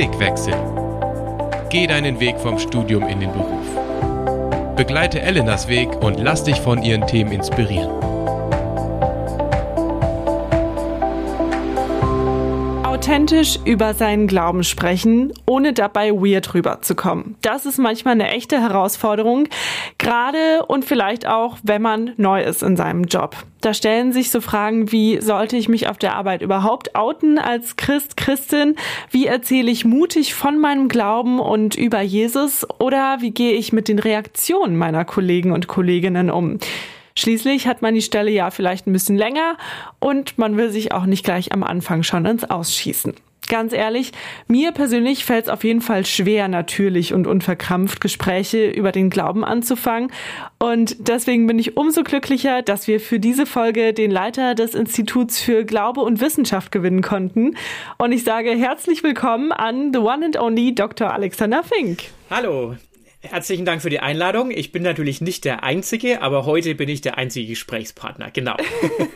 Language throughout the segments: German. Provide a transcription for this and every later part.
Blickwechsel. Geh deinen Weg vom Studium in den Beruf. Begleite Elenas Weg und lass dich von ihren Themen inspirieren. Authentisch über seinen Glauben sprechen, ohne dabei weird rüberzukommen. Das ist manchmal eine echte Herausforderung, gerade und vielleicht auch, wenn man neu ist in seinem Job. Da stellen sich so Fragen wie, sollte ich mich auf der Arbeit überhaupt outen als Christ, Christin? Wie erzähle ich mutig von meinem Glauben und über Jesus? Oder wie gehe ich mit den Reaktionen meiner Kollegen und Kolleginnen um? Schließlich hat man die Stelle ja vielleicht ein bisschen länger und man will sich auch nicht gleich am Anfang schon ins Ausschießen. Ganz ehrlich, mir persönlich fällt es auf jeden Fall schwer, natürlich und unverkrampft Gespräche über den Glauben anzufangen. Und deswegen bin ich umso glücklicher, dass wir für diese Folge den Leiter des Instituts für Glaube und Wissenschaft gewinnen konnten. Und ich sage herzlich willkommen an the one and only Dr. Alexander Fink. Hallo, Herzlichen Dank für die Einladung. Ich bin natürlich nicht der Einzige, aber heute bin ich der einzige Gesprächspartner. Genau.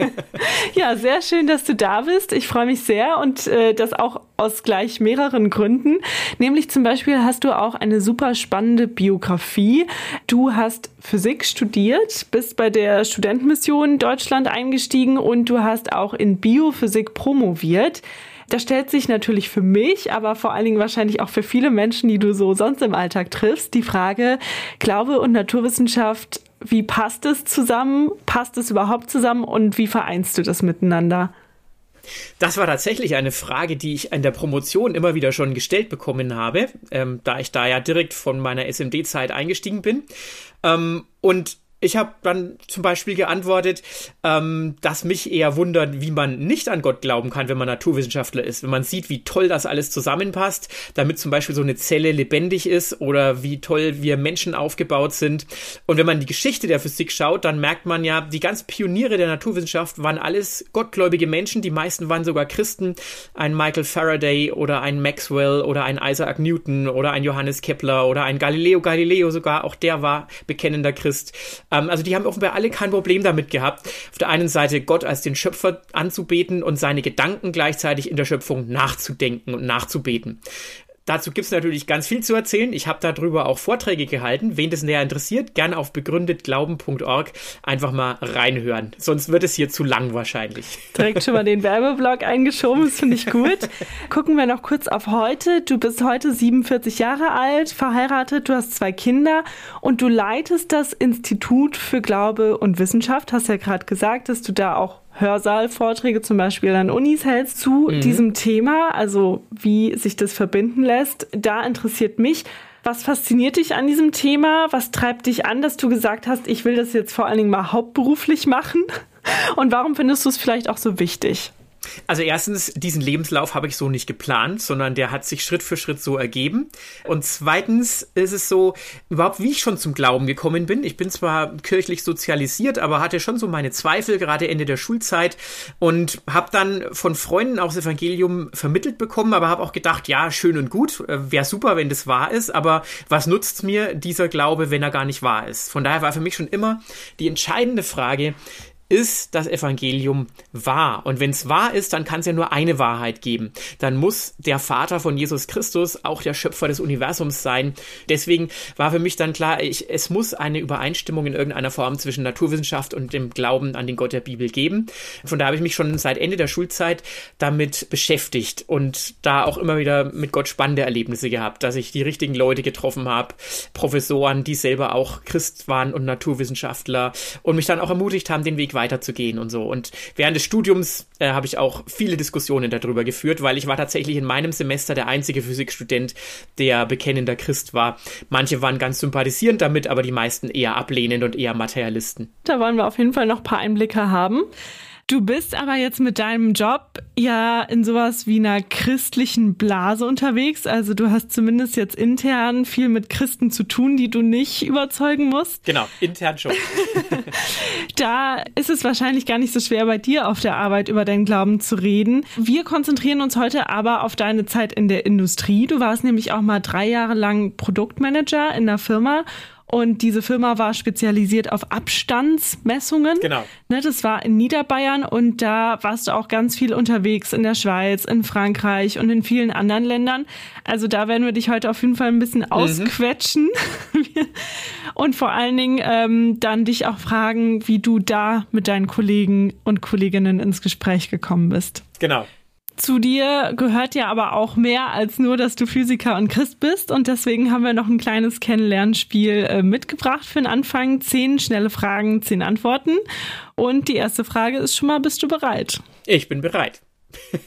ja, sehr schön, dass du da bist. Ich freue mich sehr und äh, das auch aus gleich mehreren Gründen. Nämlich zum Beispiel hast du auch eine super spannende Biografie. Du hast Physik studiert, bist bei der Studentenmission Deutschland eingestiegen und du hast auch in Biophysik promoviert. Da stellt sich natürlich für mich, aber vor allen Dingen wahrscheinlich auch für viele Menschen, die du so sonst im Alltag triffst, die Frage, Glaube und Naturwissenschaft, wie passt es zusammen? Passt es überhaupt zusammen und wie vereinst du das miteinander? Das war tatsächlich eine Frage, die ich in der Promotion immer wieder schon gestellt bekommen habe, ähm, da ich da ja direkt von meiner SMD-Zeit eingestiegen bin. Ähm, und ich habe dann zum Beispiel geantwortet, ähm, dass mich eher wundert, wie man nicht an Gott glauben kann, wenn man Naturwissenschaftler ist. Wenn man sieht, wie toll das alles zusammenpasst, damit zum Beispiel so eine Zelle lebendig ist oder wie toll wir Menschen aufgebaut sind. Und wenn man die Geschichte der Physik schaut, dann merkt man ja, die ganz Pioniere der Naturwissenschaft waren alles gottgläubige Menschen. Die meisten waren sogar Christen. Ein Michael Faraday oder ein Maxwell oder ein Isaac Newton oder ein Johannes Kepler oder ein Galileo Galileo sogar. Auch der war bekennender Christ. Ähm, also die haben offenbar alle kein Problem damit gehabt, auf der einen Seite Gott als den Schöpfer anzubeten und seine Gedanken gleichzeitig in der Schöpfung nachzudenken und nachzubeten. Dazu gibt's natürlich ganz viel zu erzählen. Ich habe darüber auch Vorträge gehalten. Wen das näher interessiert, gerne auf begründetglauben.org einfach mal reinhören. Sonst wird es hier zu lang wahrscheinlich. Direkt schon mal den Werbeblock eingeschoben, das finde ich gut. Gucken wir noch kurz auf heute. Du bist heute 47 Jahre alt, verheiratet, du hast zwei Kinder und du leitest das Institut für Glaube und Wissenschaft. Hast ja gerade gesagt, dass du da auch Hörsaalvorträge zum Beispiel an Unis hältst zu mhm. diesem Thema, also wie sich das verbinden lässt. Da interessiert mich, was fasziniert dich an diesem Thema? Was treibt dich an, dass du gesagt hast, ich will das jetzt vor allen Dingen mal hauptberuflich machen? Und warum findest du es vielleicht auch so wichtig? Also erstens, diesen Lebenslauf habe ich so nicht geplant, sondern der hat sich Schritt für Schritt so ergeben. Und zweitens ist es so, überhaupt wie ich schon zum Glauben gekommen bin. Ich bin zwar kirchlich sozialisiert, aber hatte schon so meine Zweifel, gerade Ende der Schulzeit und habe dann von Freunden auch das Evangelium vermittelt bekommen, aber habe auch gedacht, ja, schön und gut, äh, wäre super, wenn das wahr ist, aber was nutzt mir dieser Glaube, wenn er gar nicht wahr ist? Von daher war für mich schon immer die entscheidende Frage, ist das Evangelium wahr? Und wenn es wahr ist, dann kann es ja nur eine Wahrheit geben. Dann muss der Vater von Jesus Christus auch der Schöpfer des Universums sein. Deswegen war für mich dann klar, ich, es muss eine Übereinstimmung in irgendeiner Form zwischen Naturwissenschaft und dem Glauben an den Gott der Bibel geben. Von da habe ich mich schon seit Ende der Schulzeit damit beschäftigt und da auch immer wieder mit Gott spannende Erlebnisse gehabt, dass ich die richtigen Leute getroffen habe, Professoren, die selber auch Christ waren und Naturwissenschaftler und mich dann auch ermutigt haben, den Weg weiterzugehen und so. Und während des Studiums äh, habe ich auch viele Diskussionen darüber geführt, weil ich war tatsächlich in meinem Semester der einzige Physikstudent, der bekennender Christ war. Manche waren ganz sympathisierend damit, aber die meisten eher ablehnend und eher Materialisten. Da wollen wir auf jeden Fall noch ein paar Einblicke haben. Du bist aber jetzt mit deinem Job ja in sowas wie einer christlichen Blase unterwegs. Also du hast zumindest jetzt intern viel mit Christen zu tun, die du nicht überzeugen musst. Genau, intern schon. da ist es wahrscheinlich gar nicht so schwer, bei dir auf der Arbeit über deinen Glauben zu reden. Wir konzentrieren uns heute aber auf deine Zeit in der Industrie. Du warst nämlich auch mal drei Jahre lang Produktmanager in der Firma Und diese Firma war spezialisiert auf Abstandsmessungen. Genau. Ne, das war in Niederbayern und da warst du auch ganz viel unterwegs in der Schweiz, in Frankreich und in vielen anderen Ländern. Also da werden wir dich heute auf jeden Fall ein bisschen ausquetschen. und vor allen Dingen ähm, dann dich auch fragen, wie du da mit deinen Kollegen und Kolleginnen ins Gespräch gekommen bist. Genau. Zu dir gehört ja aber auch mehr als nur, dass du Physiker und Christ bist. Und deswegen haben wir noch ein kleines Kennenlernspiel äh, mitgebracht für den Anfang. Zehn schnelle Fragen, zehn Antworten. Und die erste Frage ist schon mal, bist du bereit? Ich bin bereit.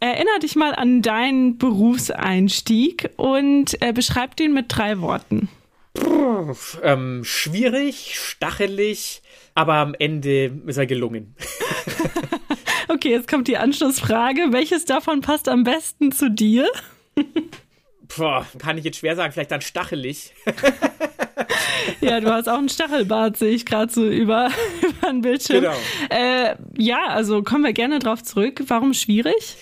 Erinner dich mal an deinen Berufseinstieg und äh, beschreib den mit drei Worten. Puh, ähm, schwierig, stachelig, aber am Ende ist er gelungen. Okay, jetzt kommt die Anschlussfrage. Welches davon passt am besten zu dir? Boah, kann ich jetzt schwer sagen, vielleicht dann stachelig. ja, du hast auch einen Stachelbart, sehe ich gerade so über, über den Bildschirm. Genau. Äh, ja, also kommen wir gerne drauf zurück. Warum schwierig?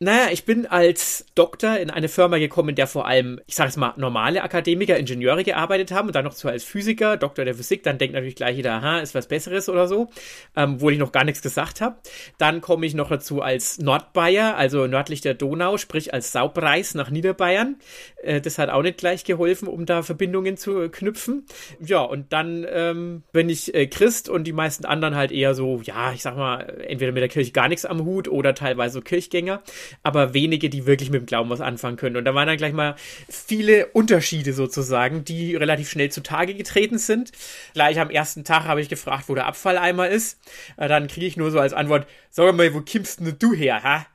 Naja, ich bin als Doktor in eine Firma gekommen, in der vor allem, ich sage es mal, normale Akademiker, Ingenieure gearbeitet haben und dann noch so als Physiker, Doktor der Physik, dann denkt natürlich gleich jeder, aha, ist was Besseres oder so, ähm, wo ich noch gar nichts gesagt habe. Dann komme ich noch dazu als Nordbayer, also nördlich der Donau, sprich als Saubreis nach Niederbayern. Äh, das hat auch nicht gleich geholfen, um da Verbindungen zu knüpfen. Ja, und dann ähm, bin ich äh, Christ und die meisten anderen halt eher so, ja, ich sag mal, entweder mit der Kirche gar nichts am Hut oder teilweise so Kirchgänger aber wenige, die wirklich mit dem Glauben was anfangen können. Und da waren dann gleich mal viele Unterschiede sozusagen, die relativ schnell zutage getreten sind. Gleich am ersten Tag habe ich gefragt, wo der Abfalleimer ist. Äh, dann kriege ich nur so als Antwort, sag mal, wo kimmst denn du her, ha?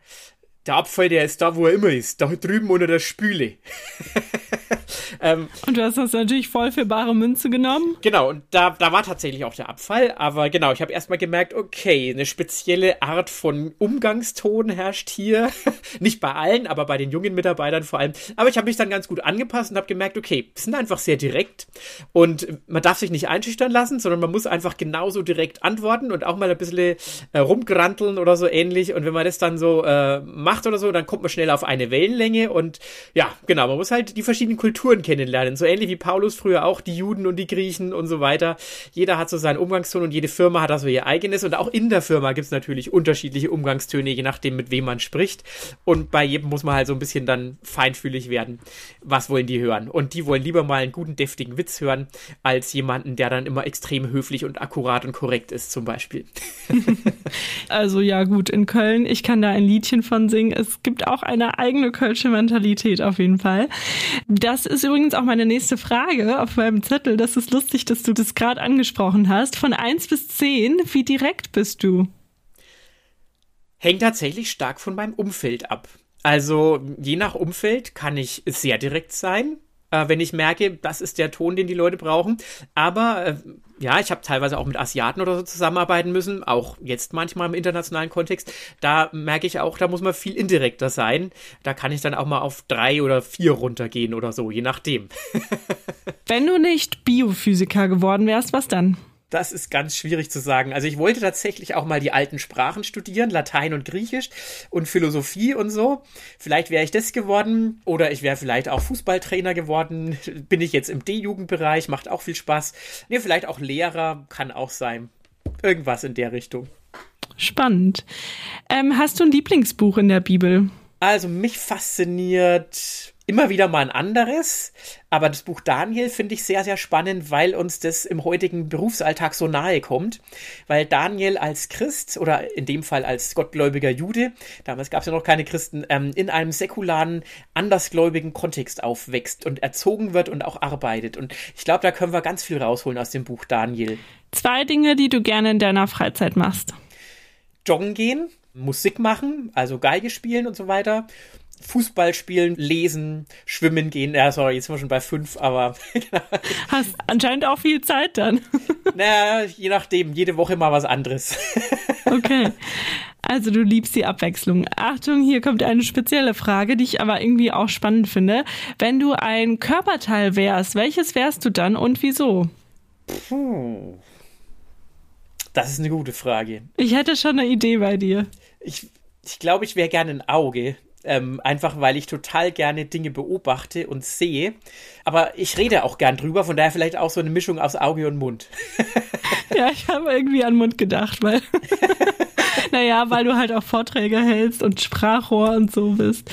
Der Abfall, der ist da, wo er immer ist, da drüben unter der Spüle. ähm, und du hast das natürlich voll für bare Münze genommen? Genau, und da, da war tatsächlich auch der Abfall, aber genau, ich habe erstmal gemerkt, okay, eine spezielle Art von Umgangston herrscht hier. Nicht bei allen, aber bei den jungen Mitarbeitern vor allem. Aber ich habe mich dann ganz gut angepasst und habe gemerkt, okay, die sind einfach sehr direkt und man darf sich nicht einschüchtern lassen, sondern man muss einfach genauso direkt antworten und auch mal ein bisschen äh, rumgranteln oder so ähnlich. Und wenn man das dann so äh, macht oder so, dann kommt man schnell auf eine Wellenlänge und ja, genau, man muss halt die verschiedenen Kulturen kennenlernen. So ähnlich wie Paulus früher auch die Juden und die Griechen und so weiter. Jeder hat so seinen Umgangston und jede Firma hat also ihr eigenes. Und auch in der Firma gibt es natürlich unterschiedliche Umgangstöne, je nachdem, mit wem man spricht. Und bei jedem muss man halt so ein bisschen dann feinfühlig werden. Was wollen die hören? Und die wollen lieber mal einen guten, deftigen Witz hören, als jemanden, der dann immer extrem höflich und akkurat und korrekt ist, zum Beispiel. also ja, gut, in Köln, ich kann da ein Liedchen von singen. Es gibt auch eine eigene kölsche Mentalität auf jeden Fall. Das ist übrigens auch meine nächste Frage auf meinem Zettel. Das ist lustig, dass du das gerade angesprochen hast. Von 1 bis 10, wie direkt bist du? Hängt tatsächlich stark von meinem Umfeld ab. Also je nach Umfeld kann ich sehr direkt sein, äh, wenn ich merke, das ist der Ton, den die Leute brauchen. Aber äh, ja, ich habe teilweise auch mit Asiaten oder so zusammenarbeiten müssen, auch jetzt manchmal im internationalen Kontext. Da merke ich auch, da muss man viel indirekter sein. Da kann ich dann auch mal auf drei oder vier runtergehen oder so, je nachdem. Wenn du nicht Biophysiker geworden wärst, was dann? Das ist ganz schwierig zu sagen. Also ich wollte tatsächlich auch mal die alten Sprachen studieren, Latein und Griechisch und Philosophie und so. Vielleicht wäre ich das geworden oder ich wäre vielleicht auch Fußballtrainer geworden. Bin ich jetzt im D-Jugendbereich, macht auch viel Spaß. Nee, vielleicht auch Lehrer, kann auch sein. Irgendwas in der Richtung. Spannend. Ähm, hast du ein Lieblingsbuch in der Bibel? Also mich fasziniert immer wieder mal ein anderes. Aber das Buch Daniel finde ich sehr, sehr spannend, weil uns das im heutigen Berufsalltag so nahe kommt. Weil Daniel als Christ oder in dem Fall als gottgläubiger Jude, damals gab es ja noch keine Christen, ähm, in einem säkularen, andersgläubigen Kontext aufwächst und erzogen wird und auch arbeitet. Und ich glaube, da können wir ganz viel rausholen aus dem Buch Daniel. Zwei Dinge, die du gerne in deiner Freizeit machst. Joggen gehen, Musik machen, also Geige spielen und so weiter Fußball spielen, lesen, schwimmen gehen. Ja, sorry, jetzt sind wir schon bei fünf, aber. Hast anscheinend auch viel Zeit dann. naja, je nachdem, jede Woche mal was anderes. okay. Also du liebst die Abwechslung. Achtung, hier kommt eine spezielle Frage, die ich aber irgendwie auch spannend finde. Wenn du ein Körperteil wärst, welches wärst du dann und wieso? Puh. Das ist eine gute Frage. Ich hätte schon eine Idee bei dir. Ich, ich glaube, ich wäre gerne ein Auge Ähm, einfach weil ich total gerne Dinge beobachte und sehe. Aber ich rede auch gern drüber, von daher vielleicht auch so eine Mischung aus Auge und Mund. ja, ich habe irgendwie an Mund gedacht, weil. naja, weil du halt auch Vorträge hältst und Sprachrohr und so bist.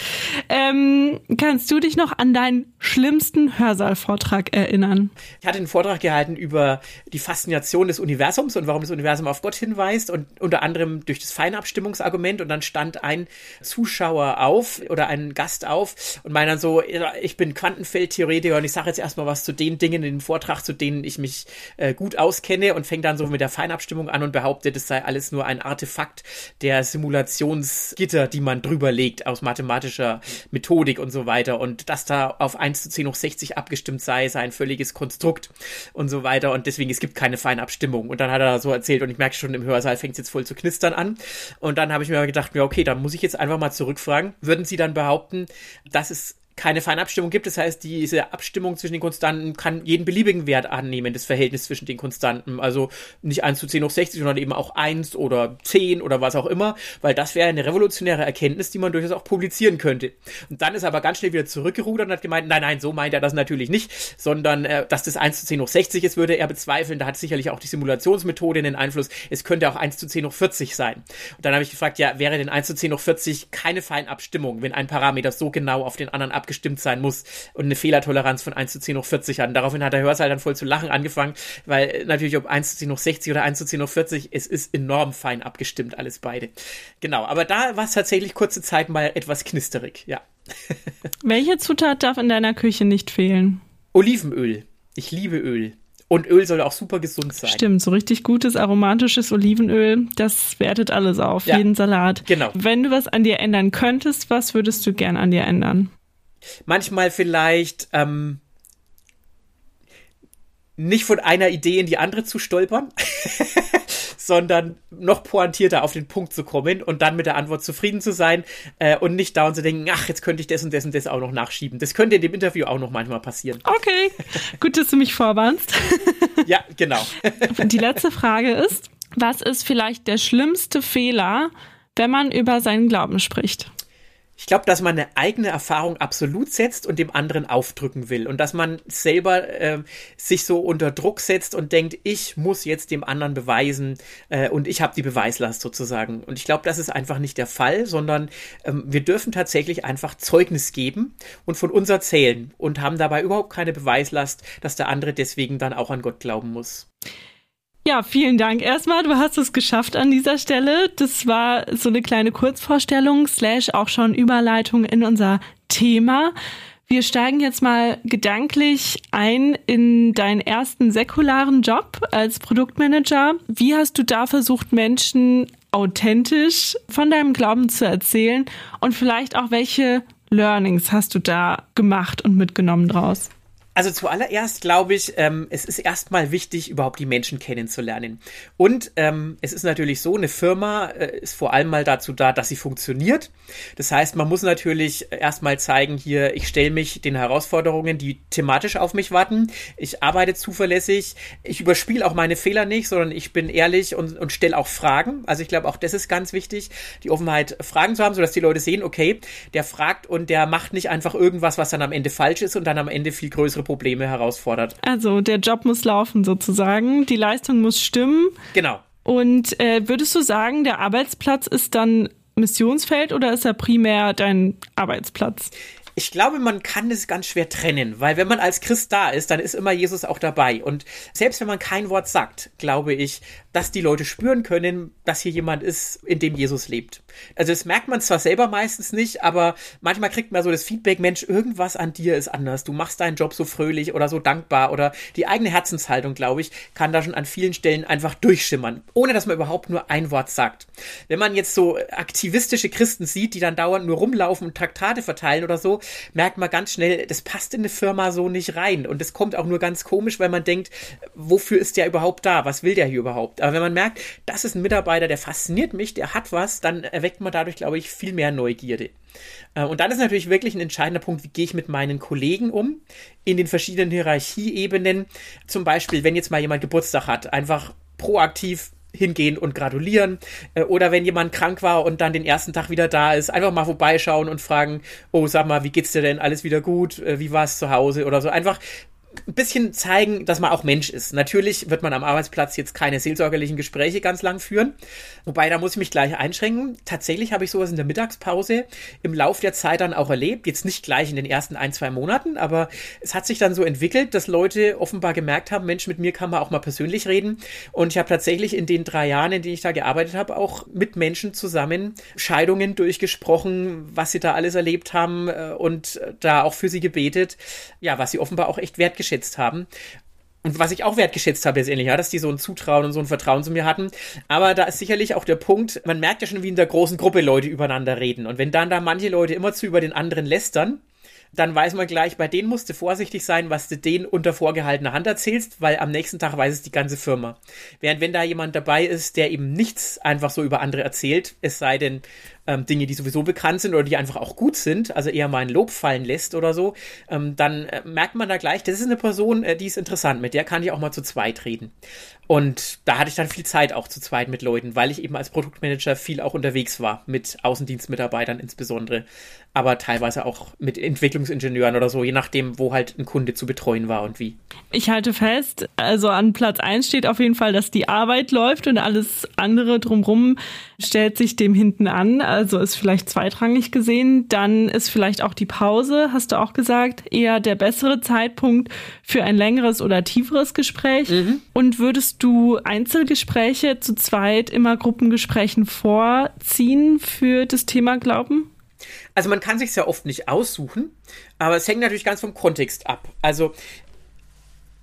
Ähm, kannst du dich noch an deinen schlimmsten Hörsaalvortrag erinnern? Ich hatte einen Vortrag gehalten über die Faszination des Universums und warum das Universum auf Gott hinweist und unter anderem durch das Feinabstimmungsargument und dann stand ein Zuschauer auf oder ein Gast auf und meinte dann so, ich bin Quantenfeldtheoretiker und ich sage jetzt erstmal was zu den Dingen in dem Vortrag, zu denen ich mich äh, gut auskenne und fängt dann so mit der Feinabstimmung an und behauptet, es sei alles nur ein Artefakt der Simulationsgitter, die man drüber legt aus mathematischer Methodik und so weiter. Und dass da auf 1 zu 10 hoch 60 abgestimmt sei, sei ein völliges Konstrukt und so weiter. Und deswegen es gibt keine Feinabstimmung. Und dann hat er so erzählt und ich merke schon im Hörsaal fängt es jetzt voll zu knistern an. Und dann habe ich mir gedacht, ja okay, dann muss ich jetzt einfach mal zurückfragen, würden Sie dann behaupten, dass es keine Feinabstimmung gibt. Das heißt, diese Abstimmung zwischen den Konstanten kann jeden beliebigen Wert annehmen, das Verhältnis zwischen den Konstanten. Also nicht 1 zu 10 hoch 60, sondern eben auch 1 oder 10 oder was auch immer, weil das wäre eine revolutionäre Erkenntnis, die man durchaus auch publizieren könnte. Und dann ist er aber ganz schnell wieder zurückgerudert und hat gemeint, nein, nein, so meint er das natürlich nicht, sondern äh, dass das 1 zu 10 hoch 60 ist, würde er bezweifeln. Da hat sicherlich auch die Simulationsmethode einen Einfluss. Es könnte auch 1 zu 10 hoch 40 sein. Und dann habe ich gefragt, ja, wäre denn 1 zu 10 hoch 40 keine Feinabstimmung, wenn ein Parameter so genau auf den anderen abgestimmt abgestimmt sein muss und eine Fehlertoleranz von 1 zu 10 hoch 40 hat. Und daraufhin hat der Hörsaal dann voll zu lachen angefangen, weil natürlich ob 1 zu 10 hoch 60 oder 1 zu 10 hoch 40, es ist enorm fein abgestimmt, alles beide. Genau, aber da war es tatsächlich kurze Zeit mal etwas knisterig, ja. Welche Zutat darf in deiner Küche nicht fehlen? Olivenöl. Ich liebe Öl. Und Öl soll auch super gesund sein. Stimmt, so richtig gutes aromatisches Olivenöl, das wertet alles auf, ja, jeden Salat. Genau. Wenn du was an dir ändern könntest, was würdest du gern an dir ändern? Manchmal vielleicht ähm, nicht von einer Idee in die andere zu stolpern, sondern noch pointierter auf den Punkt zu kommen und dann mit der Antwort zufrieden zu sein äh, und nicht dauernd zu denken, ach, jetzt könnte ich das und das und das auch noch nachschieben. Das könnte in dem Interview auch noch manchmal passieren. Okay, gut, dass du mich vorwarnst. ja, genau. Die letzte Frage ist, was ist vielleicht der schlimmste Fehler, wenn man über seinen Glauben spricht? Ich glaube, dass man eine eigene Erfahrung absolut setzt und dem anderen aufdrücken will und dass man selber äh, sich so unter Druck setzt und denkt, ich muss jetzt dem anderen beweisen äh, und ich habe die Beweislast sozusagen. Und ich glaube, das ist einfach nicht der Fall, sondern ähm, wir dürfen tatsächlich einfach Zeugnis geben und von uns erzählen und haben dabei überhaupt keine Beweislast, dass der andere deswegen dann auch an Gott glauben muss. Ja, vielen Dank erstmal. Du hast es geschafft an dieser Stelle. Das war so eine kleine Kurzvorstellung, slash auch schon Überleitung in unser Thema. Wir steigen jetzt mal gedanklich ein in deinen ersten säkularen Job als Produktmanager. Wie hast du da versucht, Menschen authentisch von deinem Glauben zu erzählen und vielleicht auch welche Learnings hast du da gemacht und mitgenommen draus? Also zuallererst glaube ich, ähm, es ist erstmal wichtig, überhaupt die Menschen kennenzulernen. Und ähm, es ist natürlich so, eine Firma äh, ist vor allem mal dazu da, dass sie funktioniert. Das heißt, man muss natürlich erstmal zeigen, hier, ich stelle mich den Herausforderungen, die thematisch auf mich warten. Ich arbeite zuverlässig. Ich überspiele auch meine Fehler nicht, sondern ich bin ehrlich und, und stelle auch Fragen. Also ich glaube, auch das ist ganz wichtig, die Offenheit, Fragen zu haben, sodass die Leute sehen, okay, der fragt und der macht nicht einfach irgendwas, was dann am Ende falsch ist und dann am Ende viel größere größere Probleme herausfordert. Also der Job muss laufen sozusagen, die Leistung muss stimmen. Genau. Und äh, würdest du sagen, der Arbeitsplatz ist dann Missionsfeld oder ist er primär dein Arbeitsplatz? Ich glaube, man kann es ganz schwer trennen, weil wenn man als Christ da ist, dann ist immer Jesus auch dabei. Und selbst wenn man kein Wort sagt, glaube ich, dass die Leute spüren können, dass hier jemand ist, in dem Jesus lebt. Also das merkt man zwar selber meistens nicht, aber manchmal kriegt man so das Feedback, Mensch, irgendwas an dir ist anders. Du machst deinen Job so fröhlich oder so dankbar oder die eigene Herzenshaltung, glaube ich, kann da schon an vielen Stellen einfach durchschimmern, ohne dass man überhaupt nur ein Wort sagt. Wenn man jetzt so aktivistische Christen sieht, die dann dauernd nur rumlaufen und Traktate verteilen oder so, merkt man ganz schnell, das passt in eine Firma so nicht rein. Und das kommt auch nur ganz komisch, weil man denkt, wofür ist der überhaupt da? Was will der hier überhaupt? Aber wenn man merkt, das ist ein Mitarbeiter, der fasziniert mich, der hat was, dann erweckt man dadurch, glaube ich, viel mehr Neugierde. Äh, und dann ist natürlich wirklich ein entscheidender Punkt, wie gehe ich mit meinen Kollegen um in den verschiedenen Hierarchieebenen. Zum Beispiel, wenn jetzt mal jemand Geburtstag hat, einfach proaktiv hingehen und gratulieren. Äh, oder wenn jemand krank war und dann den ersten Tag wieder da ist, einfach mal vorbeischauen und fragen, oh, sag mal, wie geht's dir denn? Alles wieder gut? Äh, wie war es zu Hause? Oder so. Einfach ein bisschen zeigen, dass man auch Mensch ist. Natürlich wird man am Arbeitsplatz jetzt keine seelsorgerlichen Gespräche ganz lang führen. Wobei, da muss ich mich gleich einschränken. Tatsächlich habe ich sowas in der Mittagspause im Lauf der Zeit dann auch erlebt. Jetzt nicht gleich in den ersten ein, zwei Monaten, aber es hat sich dann so entwickelt, dass Leute offenbar gemerkt haben, Mensch, mit mir kann man auch mal persönlich reden. Und ich habe tatsächlich in den drei Jahren, in denen ich da gearbeitet habe, auch mit Menschen zusammen Scheidungen durchgesprochen, was sie da alles erlebt haben äh, und da auch für sie gebetet. Ja, was sie offenbar auch echt wert wertgeschätzt haben. Und was ich auch wertgeschätzt habe letztendlich, ja, dass die so ein Zutrauen und so ein Vertrauen zu mir hatten. Aber da ist sicherlich auch der Punkt, man merkt ja schon, wie in der großen Gruppe Leute übereinander reden. Und wenn dann da manche Leute immer zu über den anderen lästern, dann weiß man gleich, bei denen musst du vorsichtig sein, was du denen unter vorgehaltener Hand erzählst, weil am nächsten Tag weiß es die ganze Firma. Während wenn da jemand dabei ist, der eben nichts einfach so über andere erzählt, es sei denn, ähm, Dinge, die sowieso bekannt sind oder die einfach auch gut sind, also eher mal ein Lob fallen lässt oder so, ähm, dann äh, merkt man da gleich, das ist eine Person, äh, die ist interessant, mit der kann ich auch mal zu zweit reden. Und da hatte ich dann viel Zeit auch zu zweit mit Leuten, weil ich eben als Produktmanager viel auch unterwegs war, mit Außendienstmitarbeitern insbesondere, aber teilweise auch mit Entwicklungsingenieuren oder so, je nachdem, wo halt ein Kunde zu betreuen war und wie. Ich halte fest, also an Platz eins steht auf jeden Fall, dass die Arbeit läuft und alles andere drumrum stellt sich dem hinten an, also ist vielleicht zweitrangig gesehen. Dann ist vielleicht auch die Pause, hast du auch gesagt, eher der bessere Zeitpunkt für ein längeres oder tieferes Gespräch. Mhm. Und würdest du Einzelgespräche zu zweit immer Gruppengesprächen vorziehen für das Thema Glauben? Also man kann sich ja oft nicht aussuchen, aber es hängt natürlich ganz vom Kontext ab. Also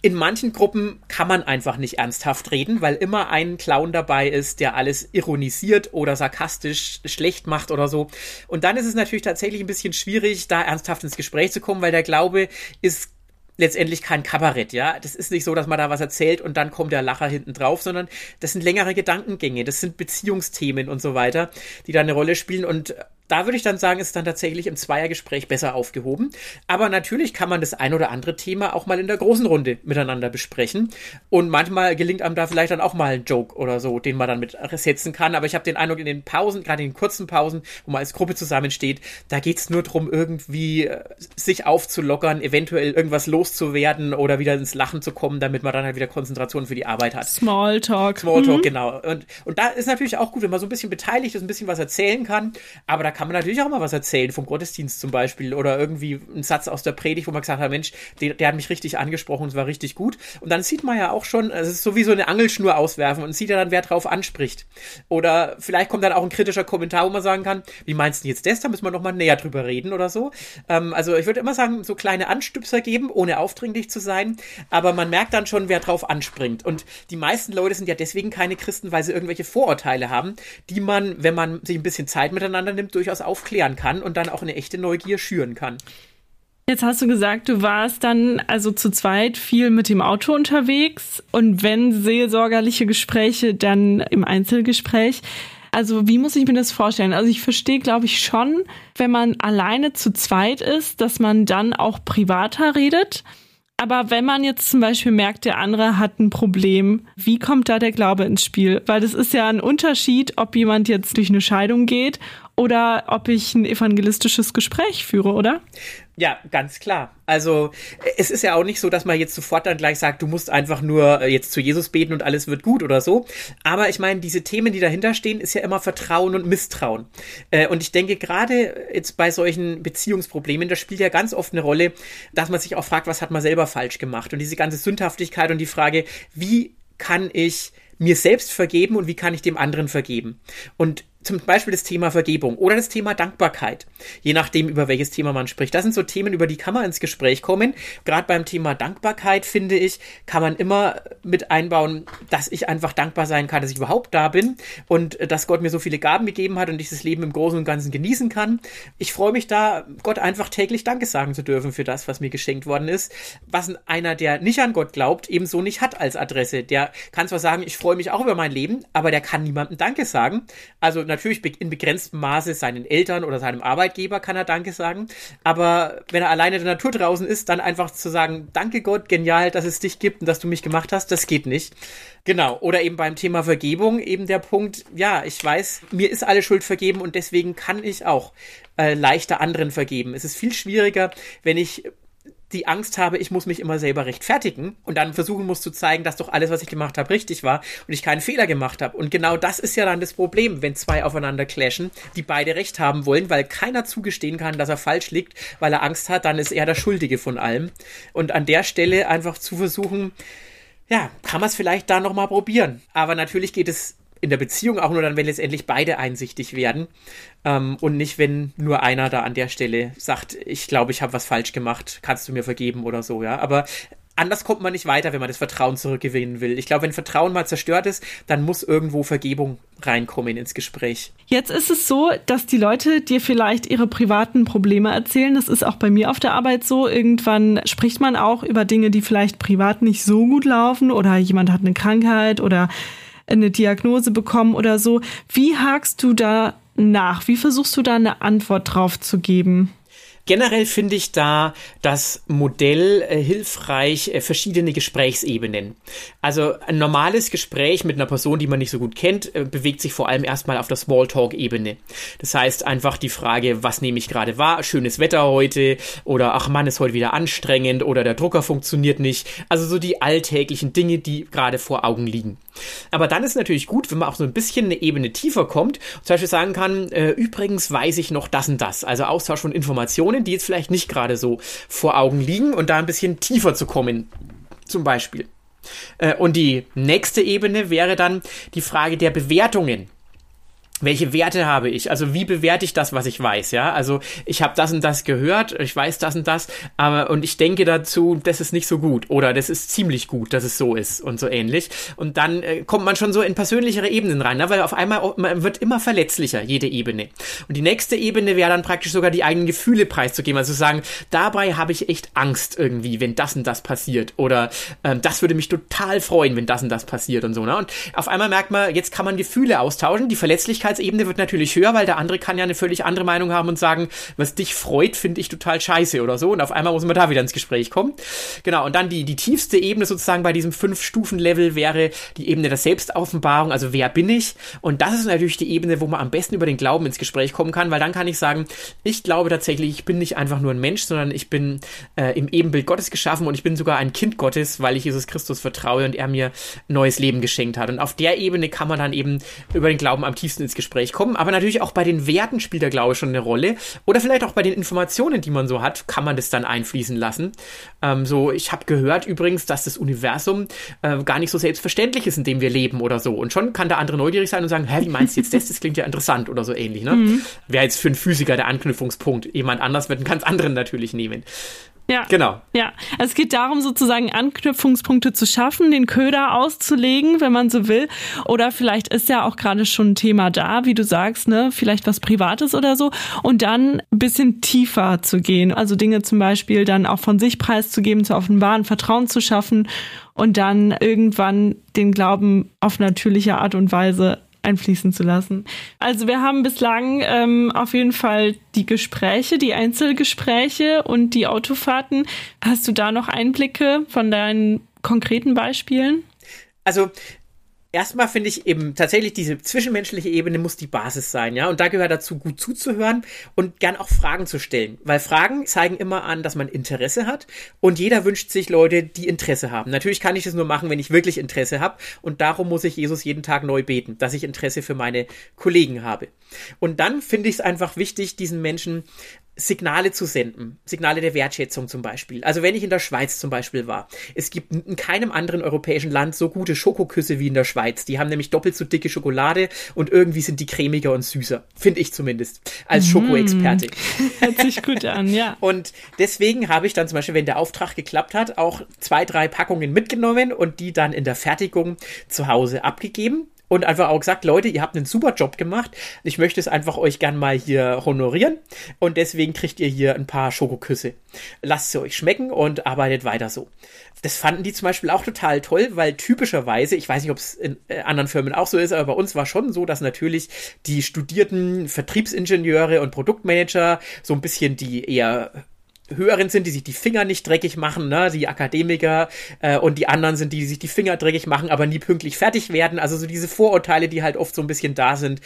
in manchen Gruppen kann man einfach nicht ernsthaft reden, weil immer ein Clown dabei ist, der alles ironisiert oder sarkastisch schlecht macht oder so. Und dann ist es natürlich tatsächlich ein bisschen schwierig, da ernsthaft ins Gespräch zu kommen, weil der Glaube ist letztendlich kein Kabarett, ja. Das ist nicht so, dass man da was erzählt und dann kommt der Lacher hinten drauf, sondern das sind längere Gedankengänge, das sind Beziehungsthemen und so weiter, die da eine Rolle spielen und da würde ich dann sagen, ist dann tatsächlich im Zweiergespräch besser aufgehoben. Aber natürlich kann man das ein oder andere Thema auch mal in der großen Runde miteinander besprechen. Und manchmal gelingt einem da vielleicht dann auch mal ein Joke oder so, den man dann mit setzen kann. Aber ich habe den Eindruck, in den Pausen, gerade in den kurzen Pausen, wo man als Gruppe zusammensteht, da geht's nur drum, irgendwie äh, sich aufzulockern, eventuell irgendwas loszuwerden oder wieder ins Lachen zu kommen, damit man dann halt wieder Konzentration für die Arbeit hat. Smalltalk. Smalltalk, mhm. genau. Und, und da ist natürlich auch gut, wenn man so ein bisschen beteiligt ist, ein bisschen was erzählen kann. Aber da kann man natürlich auch mal was erzählen, vom Gottesdienst zum Beispiel oder irgendwie ein Satz aus der Predigt, wo man gesagt hat, Mensch, der, der hat mich richtig angesprochen, es war richtig gut. Und dann sieht man ja auch schon, es ist so wie so eine Angelschnur auswerfen und sieht ja dann, wer drauf anspricht. Oder vielleicht kommt dann auch ein kritischer Kommentar, wo man sagen kann, wie meinst du jetzt das? Da müssen wir nochmal näher drüber reden oder so. Ähm, also ich würde immer sagen, so kleine Anstüpser geben, ohne aufdringlich zu sein. Aber man merkt dann schon, wer drauf anspringt. Und die meisten Leute sind ja deswegen keine Christen, weil sie irgendwelche Vorurteile haben, die man, wenn man sich ein bisschen Zeit miteinander nimmt, durchaus aufklären kann und dann auch eine echte Neugier schüren kann. Jetzt hast du gesagt, du warst dann also zu zweit viel mit dem Auto unterwegs und wenn seelsorgerliche Gespräche, dann im Einzelgespräch. Also wie muss ich mir das vorstellen? Also ich verstehe, glaube ich, schon, wenn man alleine zu zweit ist, dass man dann auch privater redet. Aber wenn man jetzt zum Beispiel merkt, der andere hat ein Problem, wie kommt da der Glaube ins Spiel? Weil das ist ja ein Unterschied, ob jemand jetzt durch eine Scheidung geht oder ob ich ein evangelistisches Gespräch führe, oder? Ja, ganz klar. Also es ist ja auch nicht so, dass man jetzt sofort dann gleich sagt, du musst einfach nur äh, jetzt zu Jesus beten und alles wird gut oder so. Aber ich meine, diese Themen, die dahinter stehen, ist ja immer Vertrauen und Misstrauen. Äh, und ich denke, gerade jetzt bei solchen Beziehungsproblemen, da spielt ja ganz oft eine Rolle, dass man sich auch fragt, was hat man selber falsch gemacht? Und diese ganze Sündhaftigkeit und die Frage, wie kann ich mir selbst vergeben und wie kann ich dem anderen vergeben? Und zum Beispiel das Thema Vergebung oder das Thema Dankbarkeit, je nachdem, über welches Thema man spricht. Das sind so Themen, über die kann man ins Gespräch kommen. Gerade beim Thema Dankbarkeit, finde ich, kann man immer mit einbauen, dass ich einfach dankbar sein kann, dass ich überhaupt da bin und äh, dass Gott mir so viele Gaben gegeben hat und ich das Leben im Großen und Ganzen genießen kann. Ich freue mich da, Gott einfach täglich Danke sagen zu dürfen für das, was mir geschenkt worden ist, was einer, der nicht an Gott glaubt, ebenso nicht hat als Adresse. Der kann zwar sagen, ich freue mich auch über mein Leben, aber der kann niemandem Danke sagen. Also natürlich in begrenztem Maße seinen Eltern oder seinem Arbeitgeber kann er Danke sagen. Aber wenn er alleine in der Natur draußen ist, dann einfach zu sagen, danke Gott, genial, dass es dich gibt und dass du mich gemacht hast, das geht nicht. Genau. Oder eben beim Thema Vergebung eben der Punkt, ja, ich weiß, mir ist alle Schuld vergeben und deswegen kann ich auch äh, leichter anderen vergeben. Es ist viel schwieriger, wenn ich die Angst habe, ich muss mich immer selber rechtfertigen und dann versuchen muss zu zeigen, dass doch alles, was ich gemacht habe, richtig war und ich keinen Fehler gemacht habe. Und genau das ist ja dann das Problem, wenn zwei aufeinander clashen, die beide recht haben wollen, weil keiner zugestehen kann, dass er falsch liegt, weil er Angst hat, dann ist er der Schuldige von allem. Und an der Stelle einfach zu versuchen, ja, kann man es vielleicht da nochmal probieren. Aber natürlich geht es in der Beziehung auch nur dann, wenn letztendlich beide einsichtig werden ähm, und nicht, wenn nur einer da an der Stelle sagt, ich glaube, ich habe was falsch gemacht, kannst du mir vergeben oder so, ja. Aber anders kommt man nicht weiter, wenn man das Vertrauen zurückgewinnen will. Ich glaube, wenn Vertrauen mal zerstört ist, dann muss irgendwo Vergebung reinkommen ins Gespräch. Jetzt ist es so, dass die Leute dir vielleicht ihre privaten Probleme erzählen. Das ist auch bei mir auf der Arbeit so. Irgendwann spricht man auch über Dinge, die vielleicht privat nicht so gut laufen oder jemand hat eine Krankheit oder eine Diagnose bekommen oder so. Wie hakst du da nach? Wie versuchst du da eine Antwort drauf zu geben? Generell finde ich da das Modell äh, hilfreich, äh, verschiedene Gesprächsebenen. Also ein normales Gespräch mit einer Person, die man nicht so gut kennt, äh, bewegt sich vor allem erstmal auf der Smalltalk-Ebene. Das heißt einfach die Frage, was nehme ich gerade wahr? Schönes Wetter heute oder ach Mann, ist heute wieder anstrengend oder der Drucker funktioniert nicht. Also so die alltäglichen Dinge, die gerade vor Augen liegen. Aber dann ist natürlich gut, wenn man auch so ein bisschen eine Ebene tiefer kommt zum Beispiel sagen kann, äh, übrigens weiß ich noch das und das. Also Austausch von Informationen, die jetzt vielleicht nicht gerade so vor Augen liegen und da ein bisschen tiefer zu kommen. Zum Beispiel. Äh, und die nächste Ebene wäre dann die Frage der Bewertungen welche Werte habe ich? Also wie bewerte ich das, was ich weiß? Ja, also ich habe das und das gehört, ich weiß das und das, aber und ich denke dazu, das ist nicht so gut oder das ist ziemlich gut, dass es so ist und so ähnlich. Und dann äh, kommt man schon so in persönlichere Ebenen rein, ne? weil auf einmal man wird immer verletzlicher jede Ebene. Und die nächste Ebene wäre dann praktisch sogar die eigenen Gefühle preiszugeben, also zu sagen, dabei habe ich echt Angst irgendwie, wenn das und das passiert oder ähm, das würde mich total freuen, wenn das und das passiert und so. Ne? Und auf einmal merkt man, jetzt kann man Gefühle austauschen, die Verletzlichkeit Persönlichkeitsebene wird natürlich höher, weil der andere kann ja eine völlig andere Meinung haben und sagen, was dich freut, finde ich total scheiße oder so. Und auf einmal muss man da wieder ins Gespräch kommen. Genau, und dann die, die tiefste Ebene sozusagen bei diesem Fünf-Stufen-Level wäre die Ebene der Selbstoffenbarung, also wer bin ich? Und das ist natürlich die Ebene, wo man am besten über den Glauben ins Gespräch kommen kann, weil dann kann ich sagen, ich glaube tatsächlich, ich bin nicht einfach nur ein Mensch, sondern ich bin äh, im Ebenbild Gottes geschaffen und ich bin sogar ein Kind Gottes, weil ich Jesus Christus vertraue und er mir neues Leben geschenkt hat. Und auf der Ebene kann man dann eben über den Glauben am tiefsten ins Gespräch kommen, aber natürlich auch bei den Werten spielt der Glaube schon eine Rolle oder vielleicht auch bei den Informationen, die man so hat, kann man das dann einfließen lassen. Ähm, so, ich habe gehört übrigens, dass das Universum äh, gar nicht so selbstverständlich ist, in dem wir leben oder so. Und schon kann der andere neugierig sein und sagen, hä, wie meinst du jetzt das? Das klingt ja interessant oder so ähnlich. Ne? Mhm. Wäre jetzt für einen Physiker der Anknüpfungspunkt. Jemand anders wird einen ganz anderen natürlich nehmen. Ja. Genau. Ja. Es geht darum, sozusagen Anknüpfungspunkte zu schaffen, den Köder auszulegen, wenn man so will. Oder vielleicht ist ja auch gerade schon ein Thema da, wie du sagst, ne? Vielleicht was Privates oder so. Und dann ein bisschen tiefer zu gehen. Also Dinge zum Beispiel dann auch von sich preiszugeben, zu offenbaren, Vertrauen zu schaffen und dann irgendwann den Glauben auf natürliche Art und Weise einfließen zu lassen. Also wir haben bislang ähm, auf jeden Fall die Gespräche, die Einzelgespräche und die Autofahrten. Hast du da noch Einblicke von deinen konkreten Beispielen? Also erstmal finde ich eben tatsächlich diese zwischenmenschliche Ebene muss die Basis sein, ja. Und da gehört dazu, gut zuzuhören und gern auch Fragen zu stellen. Weil Fragen zeigen immer an, dass man Interesse hat und jeder wünscht sich Leute, die Interesse haben. Natürlich kann ich das nur machen, wenn ich wirklich Interesse habe. Und darum muss ich Jesus jeden Tag neu beten, dass ich Interesse für meine Kollegen habe. Und dann finde ich es einfach wichtig, diesen Menschen Signale zu senden. Signale der Wertschätzung zum Beispiel. Also wenn ich in der Schweiz zum Beispiel war. Es gibt in keinem anderen europäischen Land so gute Schokoküsse wie in der Schweiz. Die haben nämlich doppelt so dicke Schokolade und irgendwie sind die cremiger und süßer. Finde ich zumindest. Als mmh. Schokoexperte. Hört sich gut an, ja. Und deswegen habe ich dann zum Beispiel, wenn der Auftrag geklappt hat, auch zwei, drei Packungen mitgenommen und die dann in der Fertigung zu Hause abgegeben und einfach auch gesagt, Leute, ihr habt einen super Job gemacht. Ich möchte es einfach euch gern mal hier honorieren und deswegen kriegt ihr hier ein paar Schokoküsse. Lasst sie euch schmecken und arbeitet weiter so. Das fanden die zum Beispiel auch total toll, weil typischerweise, ich weiß nicht, ob es in äh, anderen Firmen auch so ist, aber bei uns war schon so, dass natürlich die studierten Vertriebsingenieure und Produktmanager so ein bisschen die eher Höheren sind, die sich die Finger nicht dreckig machen, ne, die Akademiker äh, und die anderen sind die, die sich die Finger dreckig machen, aber nie pünktlich fertig werden. Also so diese Vorurteile, die halt oft so ein bisschen da sind.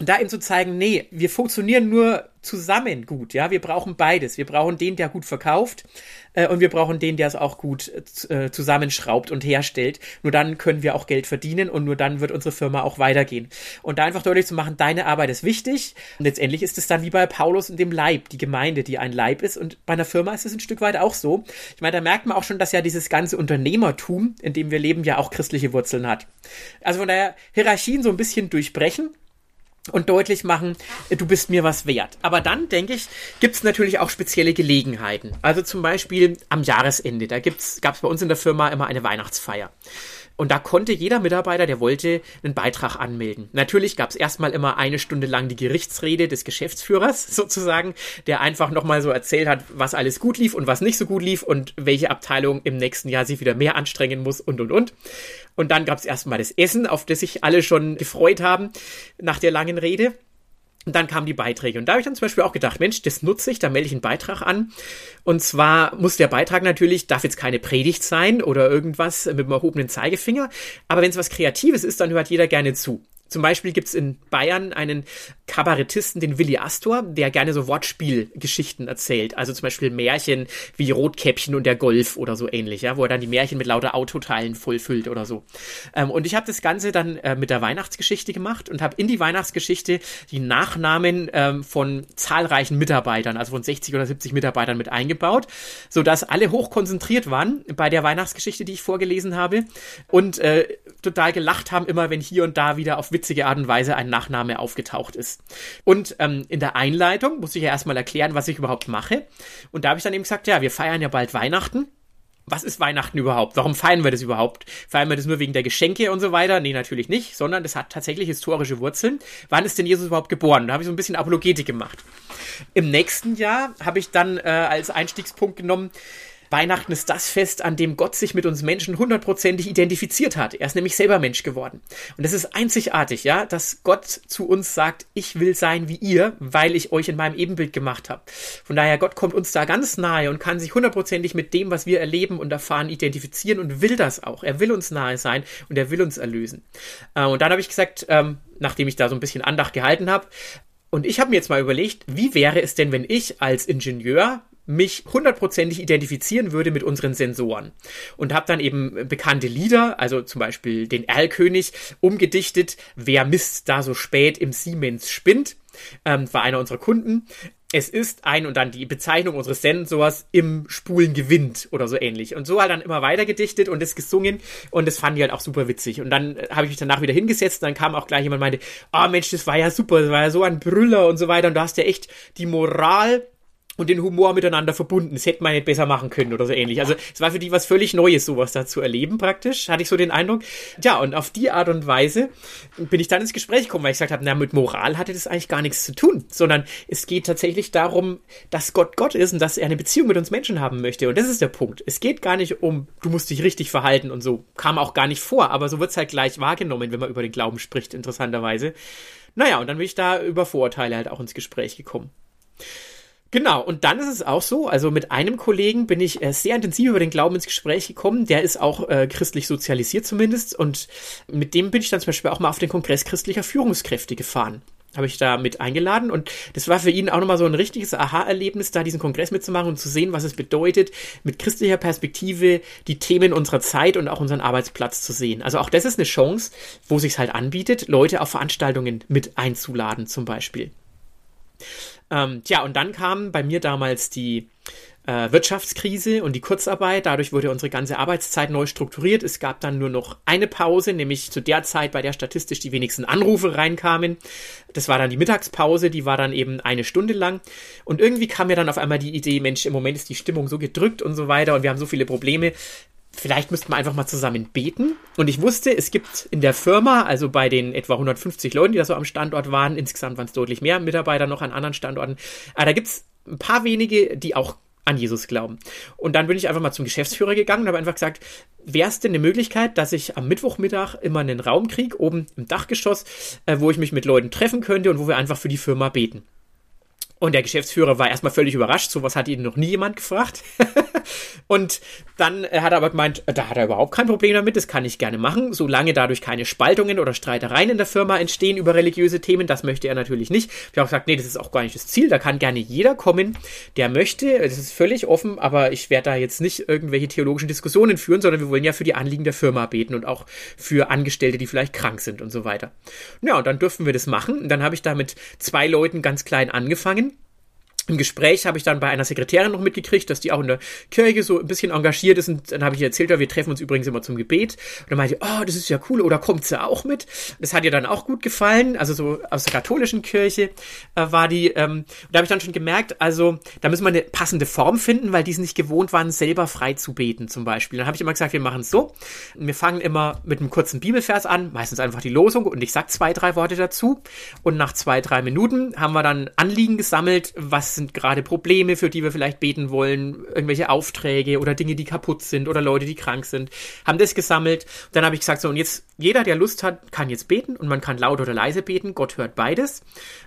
Da eben zu zeigen, nee, wir funktionieren nur zusammen gut, ja. Wir brauchen beides. Wir brauchen den, der gut verkauft, äh, und wir brauchen den, der es auch gut äh, zusammenschraubt und herstellt. Nur dann können wir auch Geld verdienen und nur dann wird unsere Firma auch weitergehen. Und da einfach deutlich zu machen, deine Arbeit ist wichtig. Und letztendlich ist es dann wie bei Paulus und dem Leib, die Gemeinde, die ein Leib ist. Und bei einer Firma ist es ein Stück weit auch so. Ich meine, da merkt man auch schon, dass ja dieses ganze Unternehmertum, in dem wir leben, ja auch christliche Wurzeln hat. Also von daher Hierarchien so ein bisschen durchbrechen und deutlich machen, du bist mir was wert. Aber dann, denke ich, gibt es natürlich auch spezielle Gelegenheiten. Also zum Beispiel am Jahresende, da gab es bei uns in der Firma immer eine Weihnachtsfeier. Und da konnte jeder Mitarbeiter, der wollte, einen Beitrag anmelden. Natürlich gab es erstmal immer eine Stunde lang die Gerichtsrede des Geschäftsführers sozusagen, der einfach nochmal so erzählt hat, was alles gut lief und was nicht so gut lief und welche Abteilung im nächsten Jahr sich wieder mehr anstrengen muss und und und. Und dann gab es erstmal das Essen, auf das sich alle schon gefreut haben nach der langen Rede. Und dann kamen die Beiträge. Und da habe ich dann zum Beispiel auch gedacht, Mensch, das nutze ich, da melde ich einen Beitrag an. Und zwar muss der Beitrag natürlich, darf jetzt keine Predigt sein oder irgendwas mit dem erhobenen Zeigefinger. Aber wenn es was Kreatives ist, dann hört jeder gerne zu. Zum Beispiel gibt's in Bayern einen Kabarettisten, den Willi Astor, der gerne so Wortspielgeschichten erzählt. Also zum Beispiel Märchen wie Rotkäppchen und der Golf oder so ähnlich, ja, wo er dann die Märchen mit lauter Autoteilen vollfüllt oder so. Ähm, und ich habe das Ganze dann äh, mit der Weihnachtsgeschichte gemacht und habe in die Weihnachtsgeschichte die Nachnamen ähm, von zahlreichen Mitarbeitern, also von 60 oder 70 Mitarbeitern mit eingebaut, sodass alle hoch konzentriert waren bei der Weihnachtsgeschichte, die ich vorgelesen habe und äh, total gelacht haben, immer wenn hier und da wieder auf witzige Art und Weise ein Nachname aufgetaucht ist. Und ähm, in der Einleitung muss ich ja erstmal erklären, was ich überhaupt mache. Und da habe ich dann eben gesagt, ja, wir feiern ja bald Weihnachten. Was ist Weihnachten überhaupt? Warum feiern wir das überhaupt? Feiern wir das nur wegen der Geschenke und so weiter? Nee, natürlich nicht, sondern das hat tatsächlich historische Wurzeln. Wann ist denn Jesus überhaupt geboren? Da habe ich so ein bisschen Apologetik gemacht. Im nächsten Jahr habe ich dann äh, als Einstiegspunkt genommen, Weihnachten ist das Fest, an dem Gott sich mit uns Menschen hundertprozentig identifiziert hat. Er ist nämlich selber Mensch geworden. Und das ist einzigartig, ja, dass Gott zu uns sagt, ich will sein wie ihr, weil ich euch in meinem Ebenbild gemacht habe. Von daher, Gott kommt uns da ganz nahe und kann sich hundertprozentig mit dem, was wir erleben und erfahren, identifizieren und will das auch. Er will uns nahe sein und er will uns erlösen. Äh, und dann habe ich gesagt, ähm, nachdem ich da so ein bisschen Andacht gehalten habe, und ich habe mir jetzt mal überlegt, wie wäre es denn, wenn ich als Ingenieur mich hundertprozentig identifizieren würde mit unseren Sensoren. Und habe dann eben bekannte Lieder, also zum Beispiel den Erlkönig, umgedichtet, Wer misst da so spät im Siemens spinnt, ähm, war einer unserer Kunden. Es ist ein und dann die Bezeichnung unseres Sensors im Spulen gewinnt oder so ähnlich. Und so halt dann immer weiter gedichtet und es gesungen und das fand ich halt auch super witzig. Und dann äh, habe ich mich danach wieder hingesetzt und dann kam auch gleich jemand und meinte, ah oh Mensch, das war ja super, das war ja so ein Brüller und so weiter und du hast ja echt die Moral und den Humor miteinander verbunden. Das hätte man nicht besser machen können oder so ähnlich. Also es war für die was völlig Neues, sowas da zu erleben praktisch, hatte ich so den Eindruck. Ja, und auf die Art und Weise bin ich dann ins Gespräch gekommen, weil ich gesagt habe, na, mit Moral hatte das eigentlich gar nichts zu tun, sondern es geht tatsächlich darum, dass Gott Gott ist und dass er eine Beziehung mit uns Menschen haben möchte. Und das ist der Punkt. Es geht gar nicht um, du musst dich richtig verhalten und so. Kam auch gar nicht vor, aber so wird's halt gleich wahrgenommen, wenn man über den Glauben spricht, interessanterweise. Naja, und dann bin ich da über Vorurteile halt auch ins Gespräch gekommen. Genau, und dann ist es auch so, also mit einem Kollegen bin ich äh, sehr intensiv über den Glauben ins Gespräch gekommen, der ist auch äh, christlich sozialisiert zumindest und mit dem bin ich dann zum Beispiel auch mal auf den Kongress christlicher Führungskräfte gefahren. Habe ich da mit eingeladen und das war für ihn auch nochmal so ein richtiges Aha-Erlebnis, da diesen Kongress mitzumachen und zu sehen, was es bedeutet, mit christlicher Perspektive die Themen unserer Zeit und auch unseren Arbeitsplatz zu sehen. Also auch das ist eine Chance, wo sich halt anbietet, Leute auf Veranstaltungen mit einzuladen zum Beispiel. Ähm, tja, und dann kam bei mir damals die äh, Wirtschaftskrise und die Kurzarbeit. Dadurch wurde unsere ganze Arbeitszeit neu strukturiert. Es gab dann nur noch eine Pause, nämlich zu der Zeit, bei der statistisch die wenigsten Anrufe reinkamen. Das war dann die Mittagspause, die war dann eben eine Stunde lang. Und irgendwie kam mir dann auf einmal die Idee, Mensch, im Moment ist die Stimmung so gedrückt und so weiter und wir haben so viele Probleme vielleicht müsste man einfach mal zusammen beten. Und ich wusste, es gibt in der Firma, also bei den etwa 150 Leuten, die da so am Standort waren, insgesamt waren es deutlich mehr Mitarbeiter noch an anderen Standorten, aber da gibt es ein paar wenige, die auch an Jesus glauben. Und dann bin ich einfach mal zum Geschäftsführer gegangen und habe einfach gesagt, wäre es denn eine Möglichkeit, dass ich am Mittwochmittag immer einen Raum kriege, oben im Dachgeschoss, äh, wo ich mich mit Leuten treffen könnte und wo wir einfach für die Firma beten. Und der Geschäftsführer war erstmal völlig überrascht, sowas hat ihn noch nie jemand gefragt. und dann hat er aber gemeint, da hat er überhaupt kein Problem damit, das kann ich gerne machen, solange dadurch keine Spaltungen oder Streitereien in der Firma entstehen über religiöse Themen, das möchte er natürlich nicht. Ich habe auch gesagt, nee, das ist auch gar nicht das Ziel, da kann gerne jeder kommen, der möchte, das ist völlig offen, aber ich werde da jetzt nicht irgendwelche theologischen Diskussionen führen, sondern wir wollen ja für die Anliegen der Firma beten und auch für Angestellte, die vielleicht krank sind und so weiter. Ja, und dann dürfen wir das machen und dann habe ich da mit zwei Leuten ganz klein angefangen im Gespräch habe ich dann bei einer Sekretärin noch mitgekriegt, dass die auch in der Kirche so ein bisschen engagiert ist. Und dann habe ich ihr erzählt, wir treffen uns übrigens immer zum Gebet. Und dann meinte ich, oh, das ist ja cool. Oder kommt sie auch mit? Das hat ihr dann auch gut gefallen. Also so aus der katholischen Kirche äh, war die. Ähm, da habe ich dann schon gemerkt, also da müssen wir eine passende Form finden, weil die es nicht gewohnt waren, selber frei zu beten zum Beispiel. Dann habe ich immer gesagt, wir machen es so. Wir fangen immer mit einem kurzen Bibelvers an, meistens einfach die Losung. Und ich sag zwei, drei Worte dazu. Und nach zwei, drei Minuten haben wir dann Anliegen gesammelt, was sind gerade Probleme, für die wir vielleicht beten wollen, irgendwelche Aufträge oder Dinge, die kaputt sind oder Leute, die krank sind, haben das gesammelt. Dann habe ich gesagt, so, und jetzt jeder, der Lust hat, kann jetzt beten und man kann laut oder leise beten. Gott hört beides.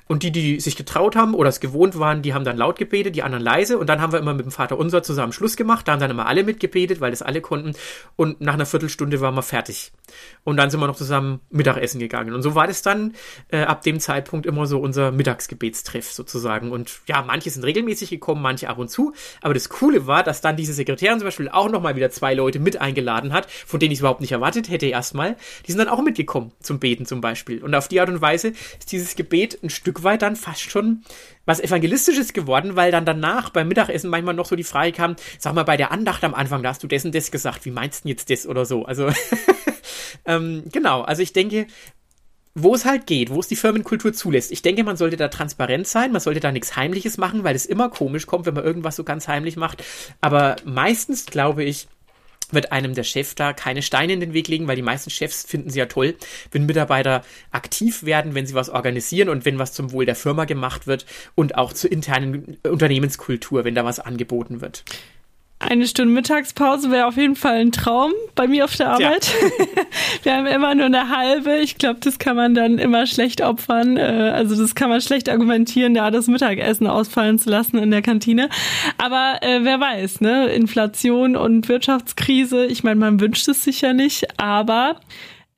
Und die, die sich getraut haben oder es gewohnt waren, die haben dann laut gebetet, die anderen leise. Und dann haben wir immer mit dem Vater unser zusammen Schluss gemacht. Da haben dann immer alle mitgebetet, weil das alle konnten. Und nach einer Viertelstunde waren wir fertig. Und dann sind wir noch zusammen Mittagessen gegangen. Und so war das dann äh, ab dem Zeitpunkt immer so unser Mittagsgebetstreff sozusagen. Und ja, manche sind regelmäßig gekommen, manche ab und zu. Aber das Coole war, dass dann diese Sekretärin zum Beispiel auch nochmal wieder zwei Leute mit eingeladen hat, von denen ich es überhaupt nicht erwartet hätte erstmal. Die sind dann auch mitgekommen zum Beten zum Beispiel. Und auf die Art und Weise ist dieses Gebet ein Stück weit dann fast schon was Evangelistisches geworden, weil dann danach beim Mittagessen manchmal noch so die Frage kam, sag mal, bei der Andacht am Anfang, da hast du dessen das gesagt, wie meinst du jetzt das oder so? Also, ähm, genau, also ich denke, wo es halt geht, wo es die Firmenkultur zulässt. Ich denke, man sollte da transparent sein, man sollte da nichts Heimliches machen, weil es immer komisch kommt, wenn man irgendwas so ganz heimlich macht. Aber meistens, glaube ich, wird einem der Chef da keine Steine in den Weg legen, weil die meisten Chefs finden sie ja toll, wenn Mitarbeiter aktiv werden, wenn sie was organisieren und wenn was zum Wohl der Firma gemacht wird und auch zur internen Unternehmenskultur, wenn da was angeboten wird. Eine Stunde Mittagspause wäre auf jeden Fall ein Traum bei mir auf der Arbeit. Ja. Wir haben immer nur eine halbe. Ich glaube, das kann man dann immer schlecht opfern. Äh, also das kann man schlecht argumentieren, da das Mittagessen ausfallen zu lassen in der Kantine. Aber äh, wer weiß, ne? Inflation und Wirtschaftskrise. Ich meine, man wünscht es sicher nicht, aber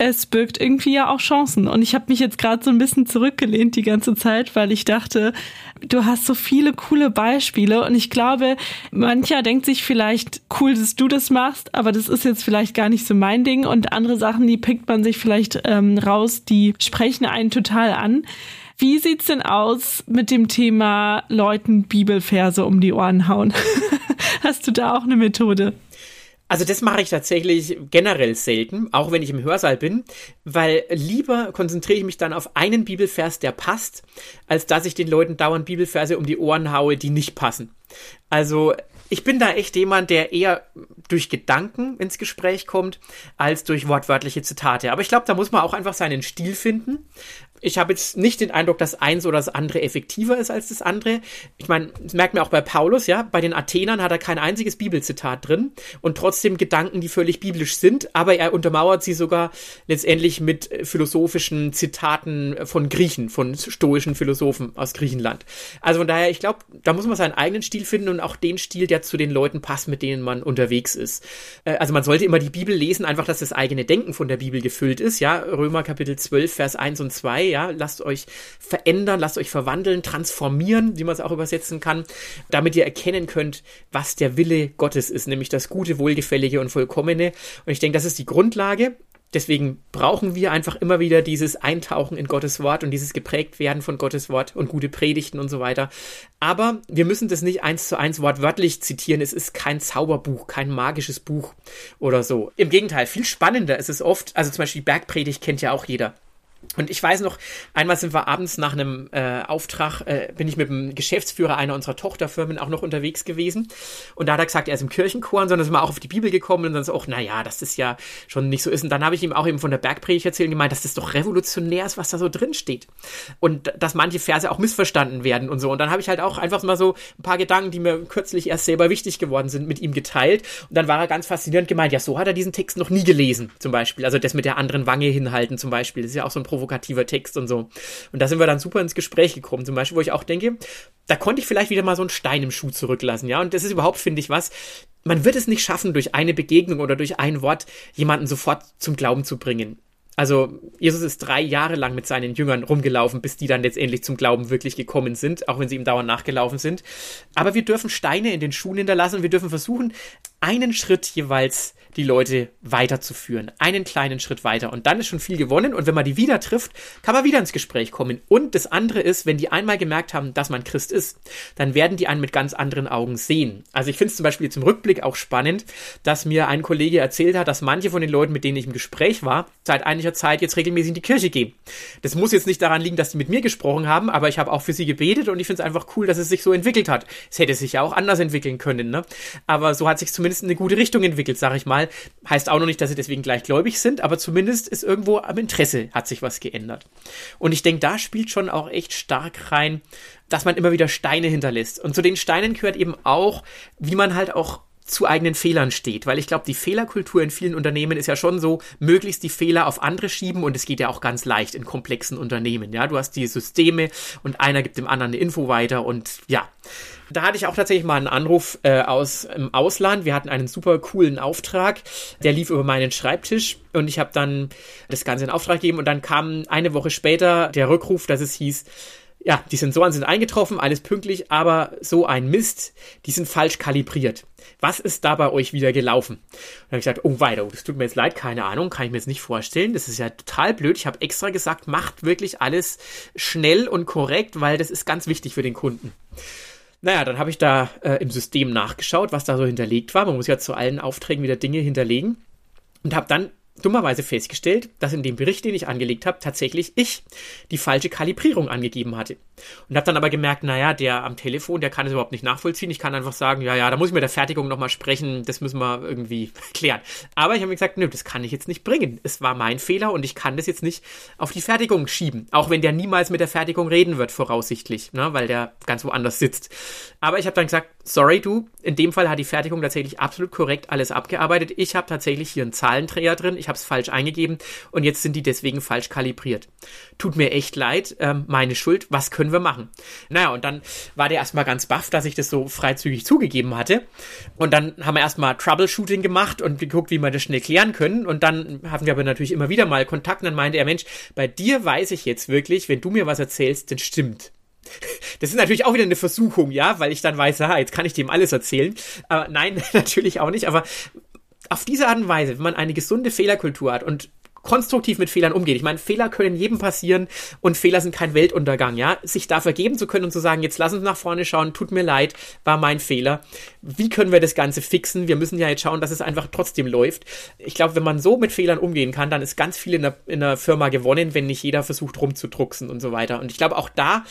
es birgt irgendwie ja auch Chancen. Und ich habe mich jetzt gerade so ein bisschen zurückgelehnt die ganze Zeit, weil ich dachte, du hast so viele coole Beispiele. Und ich glaube, mancher denkt sich vielleicht, cool, dass du das machst, aber das ist jetzt vielleicht gar nicht so mein Ding. Und andere Sachen, die pickt man sich vielleicht ähm, raus, die sprechen einen total an. Wie sieht's denn aus mit dem Thema Leuten Bibelverse um die Ohren hauen? Hast du da auch eine Methode? Also das mache ich tatsächlich generell selten, auch wenn ich im Hörsaal bin, weil lieber konzentriere ich mich dann auf einen Bibelvers, der passt, als dass ich den Leuten dauernd Bibelverse um die Ohren haue, die nicht passen. Also ich bin da echt jemand, der eher durch Gedanken ins Gespräch kommt, als durch wortwörtliche Zitate. Aber ich glaube, da muss man auch einfach seinen Stil finden ich habe jetzt nicht den Eindruck, dass eins oder das andere effektiver ist als das andere. Ich meine, das merkt man auch bei Paulus, ja. Bei den Athenern hat er kein einziges Bibelzitat drin und trotzdem Gedanken, die völlig biblisch sind, aber er untermauert sie sogar letztendlich mit philosophischen Zitaten von Griechen, von stoischen Philosophen aus Griechenland. Also von daher, ich glaube, da muss man seinen eigenen Stil finden und auch den Stil, der zu den Leuten passt, mit denen man unterwegs ist. Äh, also man sollte immer die Bibel lesen, einfach, dass das eigene Denken von der Bibel gefüllt ist, ja. Römer Kapitel 12, Vers 1 und 2 ja, lasst euch verändern, lasst euch verwandeln, transformieren, wie man es auch übersetzen kann, damit ihr erkennen könnt, was der Wille Gottes ist, nämlich das Gute, Wohlgefällige und Vollkommene. Und ich denke, das ist die Grundlage. Deswegen brauchen wir einfach immer wieder dieses Eintauchen in Gottes Wort und dieses geprägt werden von Gottes Wort und gute Predigten und so weiter. Aber wir müssen das nicht eins zu eins wortwörtlich zitieren. Es ist kein Zauberbuch, kein magisches Buch oder so. Im Gegenteil, viel spannender ist es oft. Also zum Beispiel die Bergpredigt kennt ja auch jeder. Und ich weiß noch, einmal sind wir abends nach einem äh, Auftrag, äh, bin ich mit dem Geschäftsführer einer unserer Tochterfirmen auch noch unterwegs gewesen. Und da hat er gesagt, er ist im Kirchenchor, sondern sind wir auch auf die Bibel gekommen und dann ist auch, naja, dass das ja schon nicht so ist. Und dann habe ich ihm auch eben von der Bergpredigt erzählt und gemeint, dass das doch revolutionär ist, was da so drin steht. Und dass manche Verse auch missverstanden werden und so. Und dann habe ich halt auch einfach mal so ein paar Gedanken, die mir kürzlich erst selber wichtig geworden sind, mit ihm geteilt. Und dann war er ganz faszinierend gemeint, ja, so hat er diesen Text noch nie gelesen, zum Beispiel. Also das mit der anderen Wange hinhalten, zum Beispiel. Das ist ja auch so ein provokativer Text und so. Und da sind wir dann super ins Gespräch gekommen, zum Beispiel, wo ich auch denke, da konnte ich vielleicht wieder mal so einen Stein im Schuh zurücklassen, ja. Und das ist überhaupt, finde ich, was. Man wird es nicht schaffen, durch eine Begegnung oder durch ein Wort jemanden sofort zum Glauben zu bringen. Also Jesus ist drei Jahre lang mit seinen Jüngern rumgelaufen, bis die dann letztendlich zum Glauben wirklich gekommen sind, auch wenn sie ihm dauernd nachgelaufen sind. Aber wir dürfen Steine in den Schuhen hinterlassen und wir dürfen versuchen, einen Schritt jeweils die Leute weiterzuführen. Einen kleinen Schritt weiter. Und dann ist schon viel gewonnen. Und wenn man die wieder trifft, kann man wieder ins Gespräch kommen. Und das andere ist, wenn die einmal gemerkt haben, dass man Christ ist, dann werden die einen mit ganz anderen Augen sehen. Also ich finde es zum Beispiel zum Rückblick auch spannend, dass mir ein Kollege erzählt hat, dass manche von den Leuten, mit denen ich im Gespräch war, seit einiger Zeit jetzt regelmäßig in die Kirche gehen. Das muss jetzt nicht daran liegen, dass die mit mir gesprochen haben, aber ich habe auch für sie gebetet und ich finde es einfach cool, dass es sich so entwickelt hat. Es hätte sich ja auch anders entwickeln können, ne? Aber so hat sich zumindest in eine gute Richtung entwickelt, sag ich mal. Heißt auch noch nicht, dass sie deswegen gleich gläubig sind, aber zumindest ist irgendwo am Interesse hat sich was geändert. Und ich denke, da spielt schon auch echt stark rein, dass man immer wieder Steine hinterlässt. Und zu den Steinen gehört eben auch, wie man halt auch zu eigenen Fehlern steht. Weil ich glaube, die Fehlerkultur in vielen Unternehmen ist ja schon so, möglichst die Fehler auf andere schieben und es geht ja auch ganz leicht in komplexen Unternehmen. Ja, du hast die Systeme und einer gibt dem anderen eine Info weiter und ja. Da hatte ich auch tatsächlich mal einen Anruf äh, aus im Ausland. Wir hatten einen super coolen Auftrag, der lief über meinen Schreibtisch und ich habe dann das Ganze in Auftrag gegeben und dann kam eine Woche später der Rückruf, dass es hieß, ja, die Sensoren sind eingetroffen, alles pünktlich, aber so ein Mist, die sind falsch kalibriert. Was ist da bei euch wieder gelaufen? Und dann habe ich gesagt, oh weiter, das tut mir jetzt leid, keine Ahnung, kann ich mir jetzt nicht vorstellen. Das ist ja total blöd. Ich habe extra gesagt, macht wirklich alles schnell und korrekt, weil das ist ganz wichtig für den Kunden. Naja, dann habe ich da äh, im System nachgeschaut, was da so hinterlegt war. Man muss ja zu allen Aufträgen wieder Dinge hinterlegen. Und habe dann dummerweise festgestellt, dass in dem Bericht, den ich angelegt habe, tatsächlich ich die falsche Kalibrierung angegeben hatte. Und habe dann aber gemerkt, naja, der am Telefon, der kann es überhaupt nicht nachvollziehen. Ich kann einfach sagen, ja, ja, da muss ich mit der Fertigung nochmal sprechen, das müssen wir irgendwie klären. Aber ich habe mir gesagt, nö, das kann ich jetzt nicht bringen. Es war mein Fehler und ich kann das jetzt nicht auf die Fertigung schieben. Auch wenn der niemals mit der Fertigung reden wird, voraussichtlich, ne, weil der ganz woanders sitzt. Aber ich habe dann gesagt, sorry du, in dem Fall hat die Fertigung tatsächlich absolut korrekt alles abgearbeitet. Ich habe tatsächlich hier einen Zahlendreher drin. Ich habe es falsch eingegeben und jetzt sind die deswegen falsch kalibriert. Tut mir echt leid, ähm, meine Schuld, was können wir machen? Naja, und dann war der erstmal ganz baff, dass ich das so freizügig zugegeben hatte. Und dann haben wir erstmal Troubleshooting gemacht und geguckt, wie wir das schnell klären können. Und dann hatten wir aber natürlich immer wieder mal Kontakt und dann meinte er, Mensch, bei dir weiß ich jetzt wirklich, wenn du mir was erzählst, dann stimmt. Das ist natürlich auch wieder eine Versuchung, ja, weil ich dann weiß, ha, jetzt kann ich dem alles erzählen. Aber nein, natürlich auch nicht. Aber auf diese Art und Weise, wenn man eine gesunde Fehlerkultur hat und konstruktiv mit Fehlern umgeht. Ich meine, Fehler können jedem passieren und Fehler sind kein Weltuntergang, ja. Sich da vergeben zu können und zu sagen, jetzt lass uns nach vorne schauen, tut mir leid, war mein Fehler. Wie können wir das Ganze fixen? Wir müssen ja jetzt schauen, dass es einfach trotzdem läuft. Ich glaube, wenn man so mit Fehlern umgehen kann, dann ist ganz viel in der, in der Firma gewonnen, wenn nicht jeder versucht rumzudrucksen und so weiter. Und ich glaube, auch da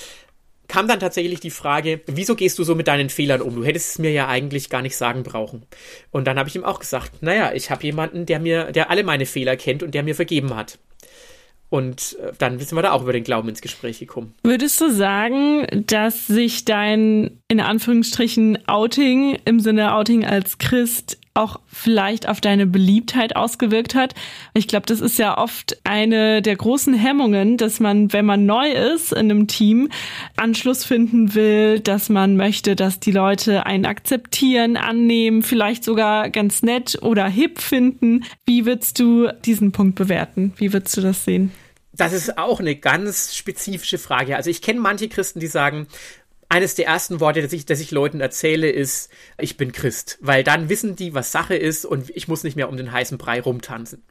kam dann tatsächlich die Frage, wieso gehst du so mit deinen Fehlern um? Du hättest es mir ja eigentlich gar nicht sagen brauchen. Und dann habe ich ihm auch gesagt, naja, ich habe jemanden, der mir, der alle meine Fehler kennt und der mir vergeben hat. Und äh, dann sind wir da auch über den Glauben ins Gespräch gekommen. Würdest du sagen, dass sich dein, in Anführungsstrichen, Outing im Sinne Outing als Christ auch vielleicht auf deine Beliebtheit ausgewirkt hat. Ich glaube, das ist ja oft eine der großen Hemmungen, dass man, wenn man neu ist in einem Team, Anschluss finden will, dass man möchte, dass die Leute einen akzeptieren, annehmen, vielleicht sogar ganz nett oder hip finden. Wie würdest du diesen Punkt bewerten? Wie würdest du das sehen? Das ist auch eine ganz spezifische Frage. Also ich kenne manche Christen, die sagen, eines der ersten Worte, das ich, das ich Leuten erzähle, ist, ich bin Christ. Weil dann wissen die, was Sache ist und ich muss nicht mehr um den heißen Brei rumtanzen.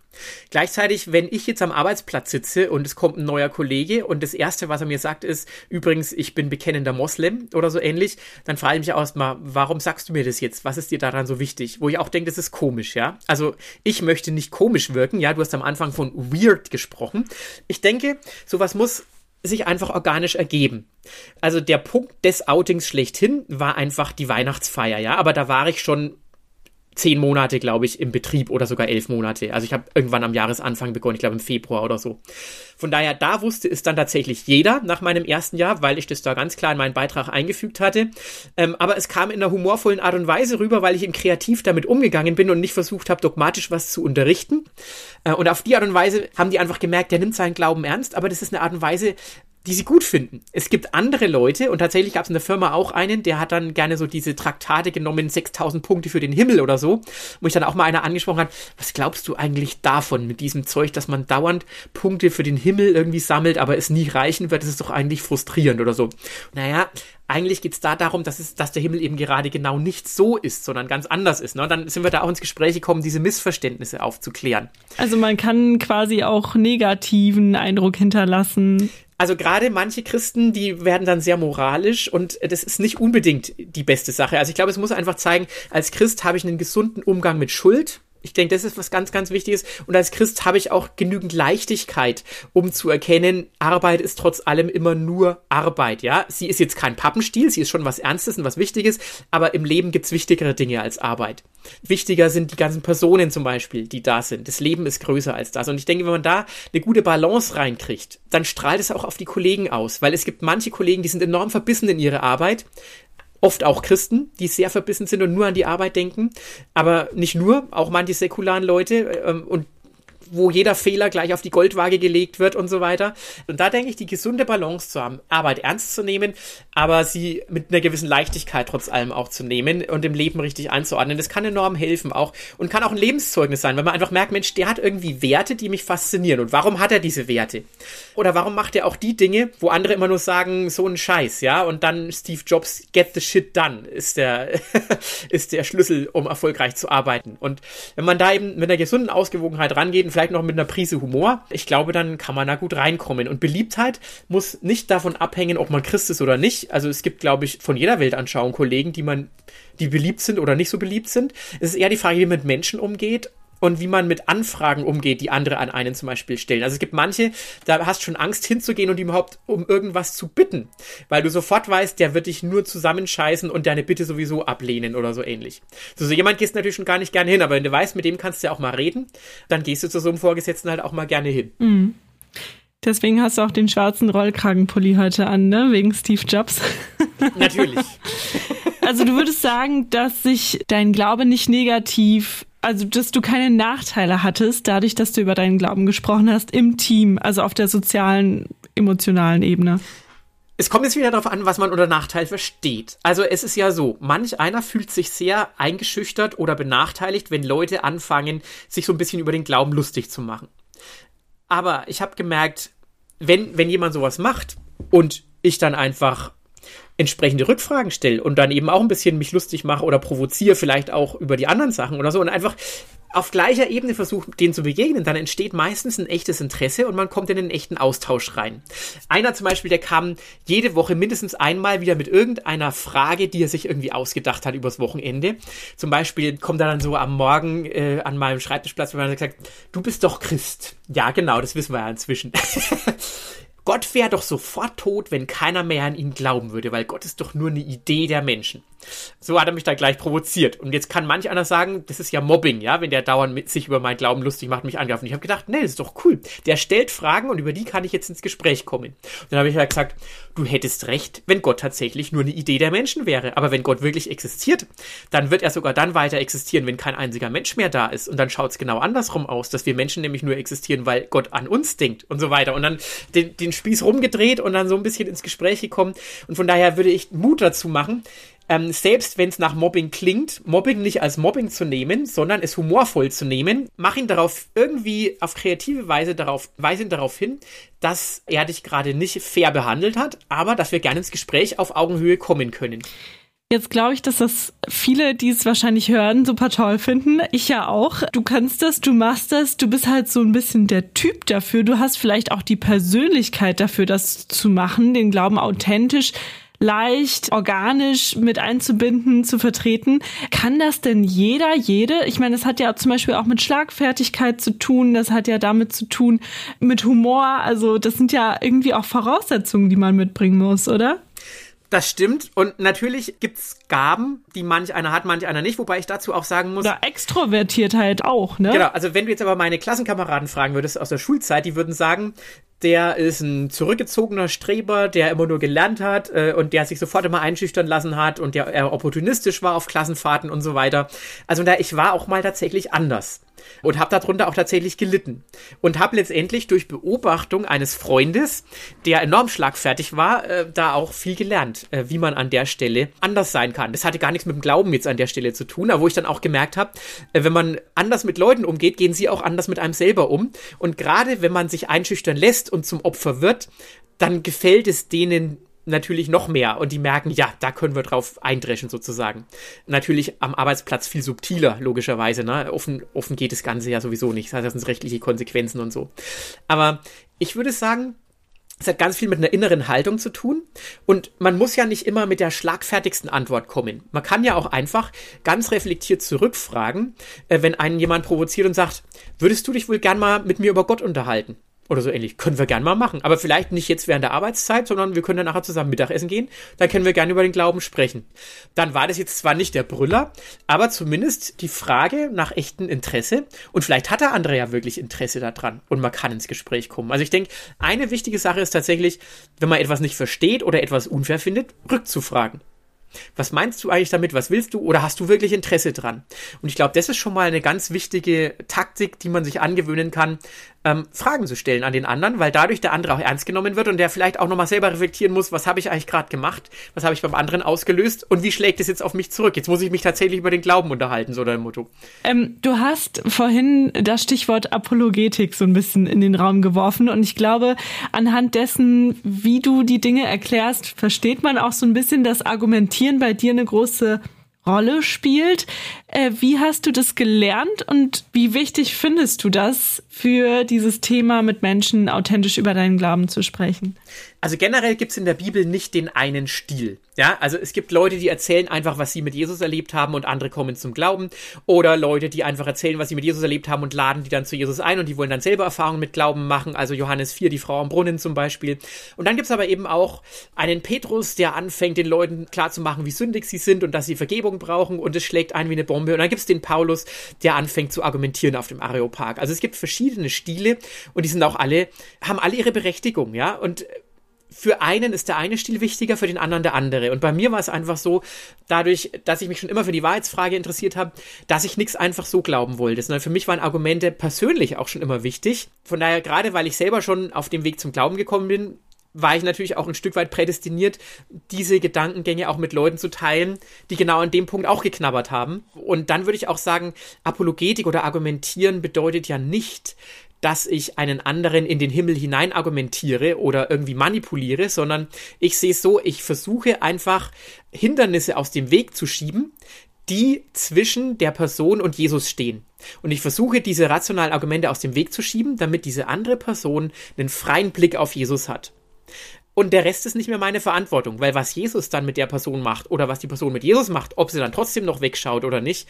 Gleichzeitig, wenn ich jetzt am Arbeitsplatz sitze und es kommt ein neuer Kollege und das Erste, was er mir sagt, ist, übrigens, ich bin bekennender Moslem oder so ähnlich, dann frage ich mich auch erstmal, warum sagst du mir das jetzt? Was ist dir daran so wichtig? Wo ich auch denke, das ist komisch, ja. Also ich möchte nicht komisch wirken, ja, du hast am Anfang von weird gesprochen. Ich denke, sowas muss sich einfach organisch ergeben. Also der Punkt des Outings schlechthin war einfach die Weihnachtsfeier, ja, aber da war ich schon zehn Monate, glaube ich, im Betrieb oder sogar elf Monate. Also ich habe irgendwann am Jahresanfang begonnen, ich glaube im Februar oder so. Von daher, da wusste es dann tatsächlich jeder nach meinem ersten Jahr, weil ich das da ganz klar in meinen Beitrag eingefügt hatte. Ähm, aber es kam in einer humorvollen Art und Weise rüber, weil ich eben kreativ damit umgegangen bin und nicht versucht habe, dogmatisch was zu unterrichten. Äh, und auf die Art und Weise haben die einfach gemerkt, der nimmt seinen Glauben ernst, aber das ist eine Art und Weise, die sie gut finden. Es gibt andere Leute, und tatsächlich gab es in der Firma auch einen, der hat dann gerne so diese Traktate genommen, 6000 Punkte für den Himmel oder so, wo ich dann auch mal einer angesprochen hat, was glaubst du eigentlich davon mit diesem Zeug, dass man dauernd Punkte für den Himmel irgendwie sammelt, aber es nie reichen wird, das ist doch eigentlich frustrierend oder so. Naja, eigentlich geht's da darum, dass, es, dass der Himmel eben gerade genau nicht so ist, sondern ganz anders ist. Ne? Dann sind wir da auch ins Gespräch gekommen, diese Missverständnisse aufzuklären. Also man kann quasi auch negativen Eindruck hinterlassen. Also gerade manche Christen, die werden dann sehr moralisch und das ist nicht unbedingt die beste Sache. Also ich glaube, es muss einfach zeigen, als Christ habe ich einen gesunden Umgang mit Schuld. Ich denke, das ist was ganz, ganz Wichtiges. Und als Christ habe ich auch genügend Leichtigkeit, um zu erkennen, Arbeit ist trotz allem immer nur Arbeit, ja. Sie ist jetzt kein Pappenstiel, sie ist schon was Ernstes und was Wichtiges, aber im Leben gibt's wichtigere Dinge als Arbeit. Wichtiger sind die ganzen Personen zum Beispiel, die da sind. Das Leben ist größer als das. Und ich denke, wenn man da eine gute Balance reinkriegt, dann strahlt es auch auf die Kollegen aus, weil es gibt manche Kollegen, die sind enorm verbissen in ihre Arbeit, oft auch Christen, die sehr verbissen sind und nur an die Arbeit denken, aber nicht nur, auch manche säkularen Leute ähm, und wo jeder Fehler gleich auf die Goldwaage gelegt wird und so weiter. Und da denke ich, die gesunde Balance zu haben, Arbeit ernst zu nehmen, aber sie mit einer gewissen Leichtigkeit trotz allem auch zu nehmen und im Leben richtig einzuordnen, das kann enorm helfen auch und kann auch ein Lebenszeugnis sein, wenn man einfach merkt, Mensch, der hat irgendwie Werte, die mich faszinieren. Und warum hat er diese Werte? Oder warum macht er auch die Dinge, wo andere immer nur sagen, so ein Scheiß, ja? Und dann Steve Jobs, get the shit done, ist der, ist der Schlüssel, um erfolgreich zu arbeiten. Und wenn man da eben mit einer gesunden Ausgewogenheit rangeht vielleicht noch mit einer Prise Humor. Ich glaube, dann kann man da gut reinkommen. Und Beliebtheit muss nicht davon abhängen, ob man Christ ist oder nicht. Also es gibt, glaube ich, von jeder Weltanschauung Kollegen, die man, die beliebt sind oder nicht so beliebt sind. Es ist eher die Frage, wie man mit Menschen umgeht und wie man mit Anfragen umgeht, die andere an einen zum Beispiel stellen. Also es gibt manche, da hast du schon Angst hinzugehen und überhaupt um irgendwas zu bitten, weil du sofort weißt, der wird dich nur zusammenscheißen und deine Bitte sowieso ablehnen oder so ähnlich. So, so jemand gehst natürlich schon gar nicht gerne hin, aber wenn du weißt, mit dem kannst du ja auch mal reden, dann gehst du zu so einem Vorgesetzten halt auch mal gerne hin. Mhm. Deswegen hast du auch den schwarzen Rollkragenpulli heute an, ne? Wegen Steve Jobs. Natürlich. Also du würdest sagen, dass sich dein Glaube nicht negativ also dass du keine Nachteile hattest, dadurch, dass du über deinen Glauben gesprochen hast im Team, also auf der sozialen, emotionalen Ebene. Es kommt jetzt wieder darauf an, was man unter Nachteil versteht. Also es ist ja so, manch einer fühlt sich sehr eingeschüchtert oder benachteiligt, wenn Leute anfangen, sich so ein bisschen über den Glauben lustig zu machen. Aber ich habe gemerkt, wenn, wenn jemand sowas macht und ich dann einfach entsprechende Rückfragen stelle und dann eben auch ein bisschen mich lustig mache oder provoziere, vielleicht auch über die anderen Sachen oder so und einfach auf gleicher Ebene versucht, denen zu begegnen, dann entsteht meistens ein echtes Interesse und man kommt in einen echten Austausch rein. Einer zum Beispiel, der kam jede Woche mindestens einmal wieder mit irgendeiner Frage, die er sich irgendwie ausgedacht hat übers Wochenende. Zum Beispiel kommt er dann so am Morgen äh, an meinem Schreibtischplatz und hat gesagt, du bist doch Christ. Ja, genau, das wissen wir ja inzwischen. Gott wäre doch sofort tot, wenn keiner mehr an ihn glauben würde, weil Gott ist doch nur eine Idee der Menschen. So hat er mich da gleich provoziert. Und jetzt kann manch einer sagen, das ist ja Mobbing, ja, wenn der dauernd mit sich über meinen Glauben lustig macht, mich angreift. Und ich habe gedacht, nee, das ist doch cool. Der stellt Fragen und über die kann ich jetzt ins Gespräch kommen. Und dann habe ich ja gesagt, du hättest recht, wenn Gott tatsächlich nur eine Idee der Menschen wäre. Aber wenn Gott wirklich existiert, dann wird er sogar dann weiter existieren, wenn kein einziger Mensch mehr da ist. Und dann schaut es genau andersrum aus, dass wir Menschen nämlich nur existieren, weil Gott an uns denkt und so weiter. Und dann den, den Spieß rumgedreht und dann so ein bisschen ins Gespräch gekommen. Und von daher würde ich Mut dazu machen, ähm, selbst wenn es nach Mobbing klingt, Mobbing nicht als Mobbing zu nehmen, sondern es humorvoll zu nehmen, mach ihn darauf irgendwie auf kreative Weise darauf, weise ihn darauf hin, dass er dich gerade nicht fair behandelt hat, aber dass wir gerne ins Gespräch auf Augenhöhe kommen können. Jetzt glaube ich, dass das viele, die es wahrscheinlich hören, super toll finden. Ich ja auch. Du kannst das, du machst das, du bist halt so ein bisschen der Typ dafür. Du hast vielleicht auch die Persönlichkeit dafür, das zu machen, den Glauben authentisch leicht, organisch mit einzubinden, zu vertreten. Kann das denn jeder, jede? Ich meine, das hat ja zum Beispiel auch mit Schlagfertigkeit zu tun, das hat ja damit zu tun mit Humor. Also das sind ja irgendwie auch Voraussetzungen, die man mitbringen muss, oder? Das stimmt. Und natürlich gibt's Gaben, die manch einer hat, manch einer nicht, wobei ich dazu auch sagen muss. Oder Extrovertiertheit halt auch, ne? Genau, also wenn du jetzt aber meine Klassenkameraden fragen würdest aus der Schulzeit, die würden sagen, der ist ein zurückgezogener Streber, der immer nur gelernt hat äh, und der sich sofort immer einschüchtern lassen hat und der eher opportunistisch war auf Klassenfahrten und so weiter. Also da ich war auch mal tatsächlich anders und habe darunter auch tatsächlich gelitten und habe letztendlich durch Beobachtung eines Freundes, der enorm schlagfertig war, äh, da auch viel gelernt, äh, wie man an der Stelle anders sein kann. Das hatte gar nichts mit dem Glauben jetzt an der Stelle zu tun, aber wo ich dann auch gemerkt habe, äh, wenn man anders mit Leuten umgeht, gehen sie auch anders mit einem selber um und gerade wenn man sich einschüchtern lässt und zum Opfer wird, dann gefällt es denen natürlich noch mehr und die merken, ja, da können wir drauf eindreschen sozusagen. Natürlich am Arbeitsplatz viel subtiler, logischerweise. Ne? Offen, offen geht das Ganze ja sowieso nicht. Das sind rechtliche Konsequenzen und so. Aber ich würde sagen, es hat ganz viel mit einer inneren Haltung zu tun. Und man muss ja nicht immer mit der schlagfertigsten Antwort kommen. Man kann ja auch einfach ganz reflektiert zurückfragen, äh, wenn einen jemand provoziert und sagt, würdest du dich wohl gern mal mit mir über Gott unterhalten? Oder so ähnlich. Können wir gern mal machen. Aber vielleicht nicht jetzt während der Arbeitszeit, sondern wir können dann nachher zusammen Mittagessen gehen. Dann können wir gerne über den Glauben sprechen. Dann war das jetzt zwar nicht der Brüller, aber zumindest die Frage nach echtem Interesse. Und vielleicht hat der andere ja wirklich Interesse daran. Und man kann ins Gespräch kommen. Also ich denke, eine wichtige Sache ist tatsächlich, wenn man etwas nicht versteht oder etwas unfair findet, rückzufragen. Was meinst du eigentlich damit? Was willst du? Oder hast du wirklich Interesse dran? Und ich glaube, das ist schon mal eine ganz wichtige Taktik, die man sich angewöhnen kann, ähm, Fragen zu stellen an den anderen, weil dadurch der andere auch ernst genommen wird und der vielleicht auch nochmal selber reflektieren muss, was habe ich eigentlich gerade gemacht? Was habe ich beim anderen ausgelöst? Und wie schlägt es jetzt auf mich zurück? Jetzt muss ich mich tatsächlich über den Glauben unterhalten, so dein Motto. Ähm, du hast vorhin das Stichwort Apologetik so ein bisschen in den Raum geworfen und ich glaube, anhand dessen, wie du die Dinge erklärst, versteht man auch so ein bisschen, dass Argumentieren bei dir eine große Rolle spielt. Äh, wie hast du das gelernt und wie wichtig findest du das für dieses Thema mit Menschen authentisch über deinen Glauben zu sprechen? Also generell gibt es in der Bibel nicht den einen Stil. Ja, also es gibt Leute, die erzählen einfach, was sie mit Jesus erlebt haben und andere kommen zum Glauben. Oder Leute, die einfach erzählen, was sie mit Jesus erlebt haben und laden die dann zu Jesus ein und die wollen dann selber Erfahrungen mit Glauben machen. Also Johannes 4, die Frau am Brunnen zum Beispiel. Und dann gibt es aber eben auch einen Petrus, der anfängt, den Leuten klarzumachen, wie sündig sie sind und dass sie Vergebung brauchen und es schlägt ein wie eine Bombe. Und dann gibt es den Paulus, der anfängt zu argumentieren auf dem Areopag. Also es gibt verschiedene Stile und die sind auch alle, haben alle ihre Berechtigung, ja. Und für einen ist der eine Stil wichtiger, für den anderen der andere. Und bei mir war es einfach so, dadurch, dass ich mich schon immer für die Wahrheitsfrage interessiert habe, dass ich nichts einfach so glauben wollte. Sondern für mich waren Argumente persönlich auch schon immer wichtig. Von daher, gerade weil ich selber schon auf dem Weg zum Glauben gekommen bin, war ich natürlich auch ein Stück weit prädestiniert, diese Gedankengänge auch mit Leuten zu teilen, die genau an dem Punkt auch geknabbert haben. Und dann würde ich auch sagen, Apologetik oder Argumentieren bedeutet ja nicht, dass ich einen anderen in den Himmel hinein argumentiere oder irgendwie manipuliere, sondern ich sehe es so, ich versuche einfach Hindernisse aus dem Weg zu schieben, die zwischen der Person und Jesus stehen. Und ich versuche diese rationalen Argumente aus dem Weg zu schieben, damit diese andere Person einen freien Blick auf Jesus hat. Und der Rest ist nicht mehr meine Verantwortung, weil was Jesus dann mit der Person macht oder was die Person mit Jesus macht, ob sie dann trotzdem noch wegschaut oder nicht,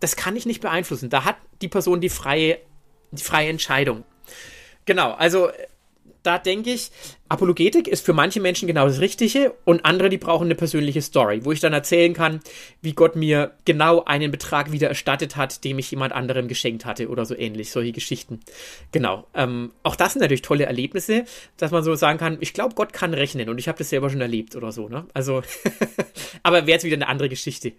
das kann ich nicht beeinflussen. Da hat die Person die freie die freie Entscheidung. Genau, also da denke ich, Apologetik ist für manche Menschen genau das Richtige und andere, die brauchen eine persönliche Story, wo ich dann erzählen kann, wie Gott mir genau einen Betrag wieder erstattet hat, dem ich jemand anderem geschenkt hatte oder so ähnlich, solche Geschichten. Genau. Ähm, auch das sind natürlich tolle Erlebnisse, dass man so sagen kann, ich glaube, Gott kann rechnen und ich habe das selber schon erlebt oder so, ne? Also, aber wäre jetzt wieder eine andere Geschichte.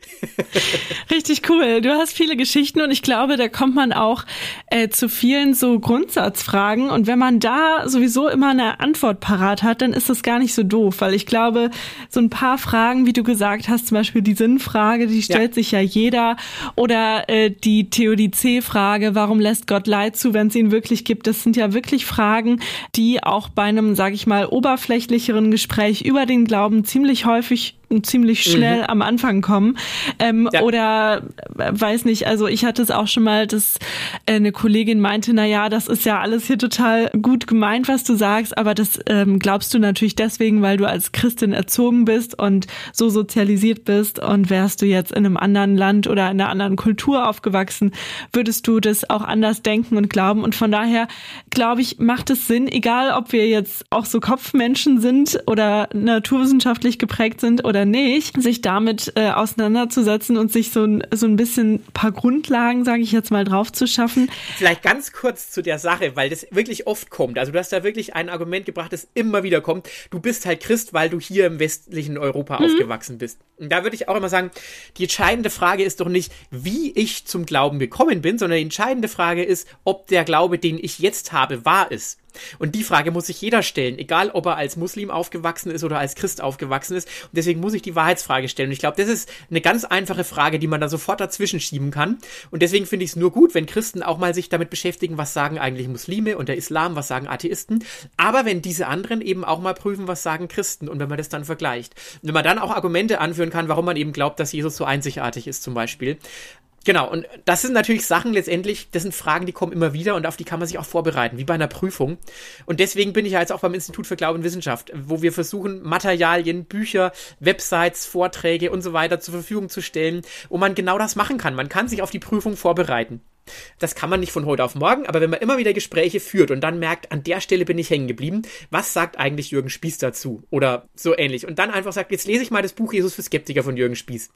Richtig cool. Du hast viele Geschichten und ich glaube, da kommt man auch äh, zu vielen so Grundsatzfragen und wenn man da sowieso immer eine Antwort parat parat hat, dann ist das gar nicht so doof, weil ich glaube, so ein paar Fragen, wie du gesagt hast, zum Beispiel die Sinnfrage, die stellt ja. sich ja jeder. Oder äh, die Theodizee-Frage, warum lässt Gott Leid zu, wenn es ihn wirklich gibt, das sind ja wirklich Fragen, die auch bei einem, sage ich mal, oberflächlicheren Gespräch über den Glauben ziemlich häufig ziemlich mhm. schnell mhm. am Anfang kommen. Ähm, ja. Oder äh, weiß nicht, also ich hatte es auch schon mal, dass äh, eine Kollegin meinte, na ja, das ist ja alles hier total gut gemeint, was du sagst, aber das ähm, glaubst du natürlich deswegen, weil du als Christin erzogen bist und so sozialisiert bist und wärst du jetzt in einem anderen Land oder in einer anderen Kultur aufgewachsen, würdest du das auch anders denken und glauben. Und von daher, glaube ich, macht es Sinn, egal ob wir jetzt auch so Kopfmenschen sind oder naturwissenschaftlich geprägt sind oder oder nicht, sich damit äh, auseinanderzusetzen und sich so ein, so ein bisschen paar Grundlagen, sage ich jetzt mal, drauf zu schaffen. Vielleicht ganz kurz zu der Sache, weil das wirklich oft kommt. Also du hast da wirklich ein Argument gebracht, das immer wieder kommt. Du bist halt Christ, weil du hier im westlichen Europa mhm. aufgewachsen bist. Und da würde ich auch immer sagen, die entscheidende Frage ist doch nicht, wie ich zum Glauben gekommen bin, sondern die entscheidende Frage ist, ob der Glaube, den ich jetzt habe, wahr ist. Und die Frage muss sich jeder stellen, egal ob er als Muslim aufgewachsen ist oder als Christ aufgewachsen ist. Und deswegen muss ich die Wahrheitsfrage stellen. Und ich glaube, das ist eine ganz einfache Frage, die man da sofort dazwischen schieben kann. Und deswegen finde ich es nur gut, wenn Christen auch mal sich damit beschäftigen, was sagen eigentlich Muslime und der Islam, was sagen Atheisten. Aber wenn diese anderen eben auch mal prüfen, was sagen Christen und wenn man das dann vergleicht. Und wenn man dann auch Argumente anführen kann, warum man eben glaubt, dass Jesus so einzigartig ist zum Beispiel. Genau, und das sind natürlich Sachen letztendlich, das sind Fragen, die kommen immer wieder und auf die kann man sich auch vorbereiten, wie bei einer Prüfung. Und deswegen bin ich ja jetzt auch beim Institut für Glauben und Wissenschaft, wo wir versuchen, Materialien, Bücher, Websites, Vorträge und so weiter zur Verfügung zu stellen, wo man genau das machen kann. Man kann sich auf die Prüfung vorbereiten. Das kann man nicht von heute auf morgen, aber wenn man immer wieder Gespräche führt und dann merkt, an der Stelle bin ich hängen geblieben, was sagt eigentlich Jürgen Spieß dazu? Oder so ähnlich. Und dann einfach sagt, jetzt lese ich mal das Buch Jesus für Skeptiker von Jürgen Spieß.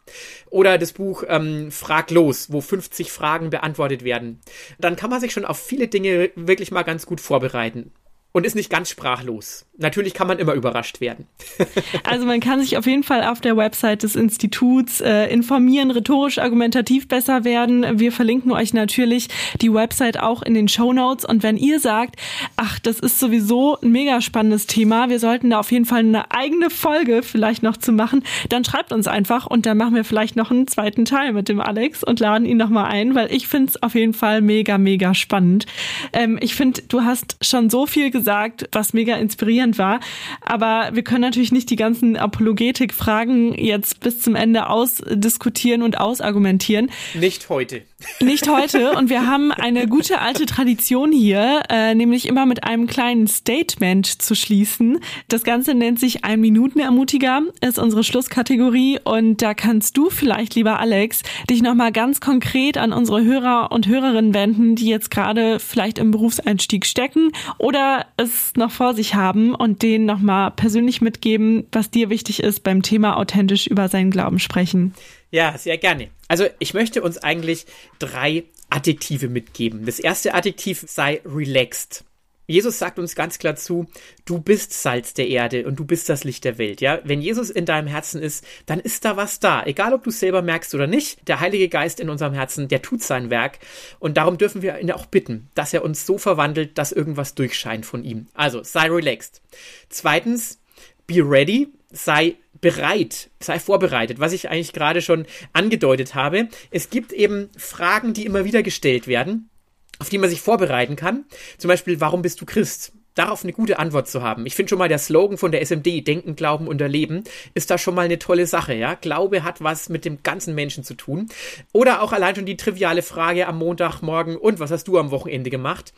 Oder das Buch ähm, Frag los, wo 50 Fragen beantwortet werden. Dann kann man sich schon auf viele Dinge wirklich mal ganz gut vorbereiten und ist nicht ganz sprachlos. Natürlich kann man immer überrascht werden. also man kann sich auf jeden Fall auf der Website des Instituts äh, informieren, rhetorisch argumentativ besser werden. Wir verlinken euch natürlich die Website auch in den Show Notes. Und wenn ihr sagt, ach, das ist sowieso ein mega spannendes Thema, wir sollten da auf jeden Fall eine eigene Folge vielleicht noch zu machen, dann schreibt uns einfach und dann machen wir vielleicht noch einen zweiten Teil mit dem Alex und laden ihn nochmal ein, weil ich finde es auf jeden Fall mega, mega spannend. Ähm, ich finde, du hast schon so viel gesagt, gesagt, was mega inspirierend war. Aber wir können natürlich nicht die ganzen Apologetik-Fragen jetzt bis zum Ende ausdiskutieren und ausargumentieren. Nicht heute. Nicht heute. Und wir haben eine gute alte Tradition hier, äh, nämlich immer mit einem kleinen Statement zu schließen. Das Ganze nennt sich ein Minuten-Ermutiger, ist unsere Schlusskategorie. Und da kannst du vielleicht, lieber Alex, dich nochmal ganz konkret an unsere Hörer und Hörerinnen wenden, die jetzt gerade vielleicht im Berufseinstieg stecken oder es noch vor sich haben und denen nochmal persönlich mitgeben, was dir wichtig ist beim Thema authentisch über seinen Glauben sprechen. Ja, sehr gerne. Also ich möchte uns eigentlich drei Adjektive mitgeben. Das erste Adjektiv sei relaxed. Jesus sagt uns ganz klar zu, du bist Salz der Erde und du bist das Licht der Welt, ja? Wenn Jesus in deinem Herzen ist, dann ist da was da. Egal, ob du es selber merkst oder nicht, der Heilige Geist in unserem Herzen, der tut sein Werk. Und darum dürfen wir ihn auch bitten, dass er uns so verwandelt, dass irgendwas durchscheint von ihm. Also, sei relaxed. Zweitens, be ready, sei bereit, sei vorbereitet, was ich eigentlich gerade schon angedeutet habe. Es gibt eben Fragen, die immer wieder gestellt werden auf die man sich vorbereiten kann. Zum Beispiel, warum bist du Christ? Darauf eine gute Antwort zu haben. Ich finde schon mal der Slogan von der SMD, Denken, Glauben und Erleben, ist da schon mal eine tolle Sache, ja. Glaube hat was mit dem ganzen Menschen zu tun. Oder auch allein schon die triviale Frage am Montagmorgen, und was hast du am Wochenende gemacht?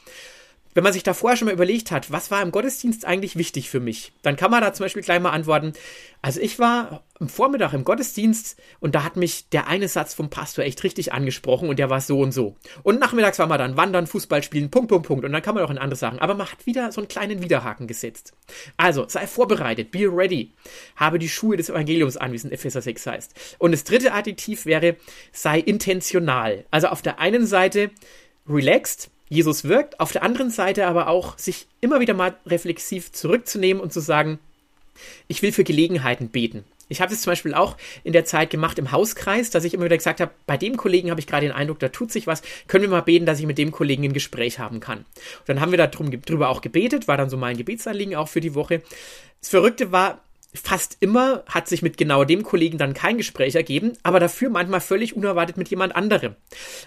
Wenn man sich da vorher schon mal überlegt hat, was war im Gottesdienst eigentlich wichtig für mich, dann kann man da zum Beispiel gleich mal antworten, also ich war am Vormittag im Gottesdienst und da hat mich der eine Satz vom Pastor echt richtig angesprochen und der war so und so. Und nachmittags war man dann wandern, Fußball spielen, Punkt, Punkt, Punkt. Und dann kann man auch in andere Sachen. Aber man hat wieder so einen kleinen Widerhaken gesetzt. Also, sei vorbereitet, be ready. Habe die Schuhe des Evangeliums an, wie es in Epheser 6 heißt. Und das dritte Adjektiv wäre, sei intentional. Also auf der einen Seite relaxed, Jesus wirkt, auf der anderen Seite aber auch sich immer wieder mal reflexiv zurückzunehmen und zu sagen, ich will für Gelegenheiten beten. Ich habe es zum Beispiel auch in der Zeit gemacht im Hauskreis, dass ich immer wieder gesagt habe, bei dem Kollegen habe ich gerade den Eindruck, da tut sich was, können wir mal beten, dass ich mit dem Kollegen ein Gespräch haben kann. Und dann haben wir darüber auch gebetet, war dann so mein Gebetsanliegen auch für die Woche. Das Verrückte war, fast immer hat sich mit genau dem Kollegen dann kein Gespräch ergeben, aber dafür manchmal völlig unerwartet mit jemand anderem.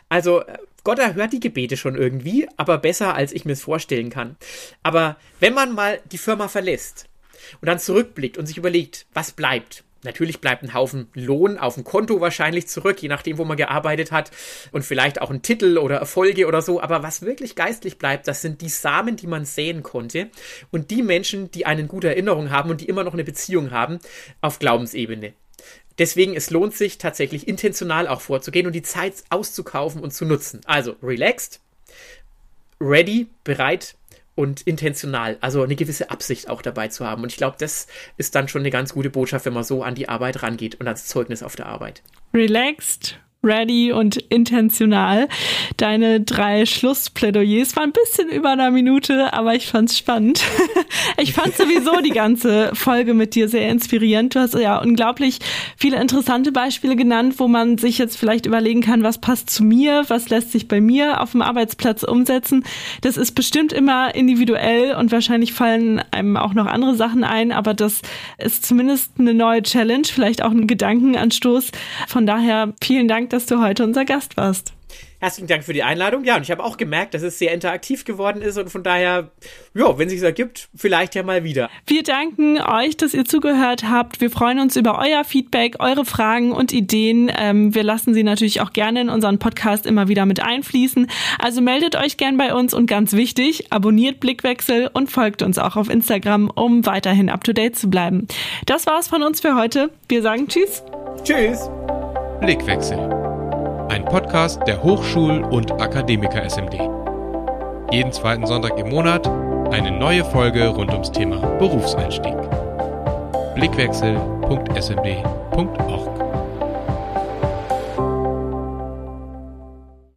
Also äh, Gott erhört die Gebete schon irgendwie, aber besser, als ich mir es vorstellen kann. Aber wenn man mal die Firma verlässt und dann zurückblickt und sich überlegt, was bleibt, Natürlich bleibt ein Haufen Lohn auf dem Konto wahrscheinlich zurück, je nachdem, wo man gearbeitet hat und vielleicht auch ein Titel oder Erfolge oder so. Aber was wirklich geistlich bleibt, das sind die Samen, die man säen konnte und die Menschen, die einen gute Erinnerung haben und die immer noch eine Beziehung haben auf Glaubensebene. Deswegen, es lohnt sich tatsächlich intentional auch vorzugehen und die Zeit auszukaufen und zu nutzen. Also relaxed, ready, bereit und intentional, also eine gewisse Absicht auch dabei zu haben. Und ich glaube, das ist dann schon eine ganz gute Botschaft, wenn man so an die Arbeit rangeht und ans Zeugnis auf der Arbeit. Relaxed, ready und intentional. Deine drei Schlussplädoyers waren ein bisschen über einer Minute, aber ich fand's spannend. Ich fand sowieso die ganze Folge mit dir sehr inspirierend. Du hast ja unglaublich viele interessante Beispiele genannt, wo man sich jetzt vielleicht überlegen kann, was passt zu mir, was lässt sich bei mir auf dem Arbeitsplatz umsetzen. Das ist bestimmt immer individuell und wahrscheinlich fallen einem auch noch andere Sachen ein, aber das ist zumindest eine neue Challenge, vielleicht auch ein Gedankenanstoß. Von daher vielen Dank dass du heute unser Gast warst. Herzlichen Dank für die Einladung. Ja, und ich habe auch gemerkt, dass es sehr interaktiv geworden ist und von daher, ja, wenn sich ergibt, vielleicht ja mal wieder. Wir danken euch, dass ihr zugehört habt. Wir freuen uns über euer Feedback, eure Fragen und Ideen. Ähm, wir lassen sie natürlich auch gerne in unseren Podcast immer wieder mit einfließen. Also meldet euch gern bei uns und ganz wichtig, abonniert Blickwechsel und folgt uns auch auf Instagram, um weiterhin up to date zu bleiben. Das war's von uns für heute. Wir sagen Tschüss. Tschüss. Blickwechsel. Ein Podcast der Hochschul- und Akademiker SMD. Jeden zweiten Sonntag im Monat eine neue Folge rund ums Thema Berufseinstieg. Blickwechsel.smd.org